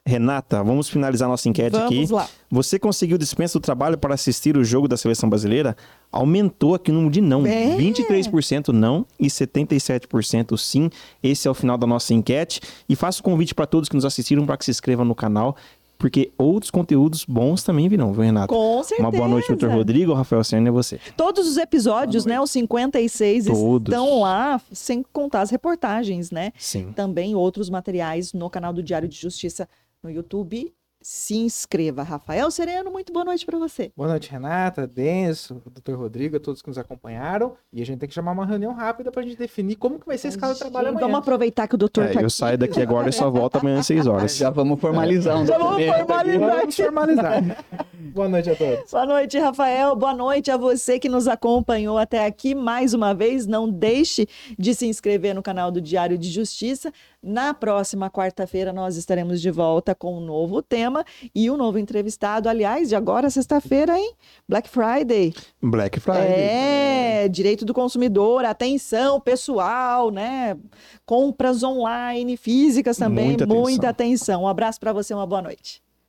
B: Renata, vamos finalizar nossa enquete
A: vamos
B: aqui.
A: Lá.
B: Você conseguiu dispensa do trabalho para assistir o jogo da seleção brasileira? Aumentou aqui o número de não. É. 23% não e 77% sim. Esse é o final da nossa enquete. E faço o convite para todos que nos assistiram para que se inscrevam no canal porque outros conteúdos bons também virão, viu, Renata?
A: Com certeza.
B: Uma boa noite, doutor Rodrigo, Rafael Serna e você.
A: Todos os episódios, né, os 56 Todos. estão lá, sem contar as reportagens, né?
B: Sim.
A: Também outros materiais no canal do Diário de Justiça no YouTube se inscreva. Rafael Sereno, muito boa noite para você.
C: Boa noite, Renata, Denso, doutor Rodrigo, a todos que nos acompanharam. E a gente tem que chamar uma reunião rápida para a gente definir como que vai ser esse caso de trabalho amanhã.
A: Vamos aproveitar que o doutor é, tá
B: Eu aqui. saio daqui agora e só volto amanhã às 6 horas.
D: Já vamos formalizar um
A: Já vamos formalizar.
C: Vamos formalizar. Boa noite a todos.
A: Boa noite, Rafael. Boa noite a você que nos acompanhou até aqui mais uma vez. Não deixe de se inscrever no canal do Diário de Justiça. Na próxima quarta-feira nós estaremos de volta com um novo tema e um novo entrevistado. Aliás, de agora sexta-feira, hein? Black Friday.
B: Black Friday.
A: É, direito do consumidor, atenção pessoal, né? Compras online, físicas também, muita atenção. Muita atenção. Um abraço para você, uma boa noite.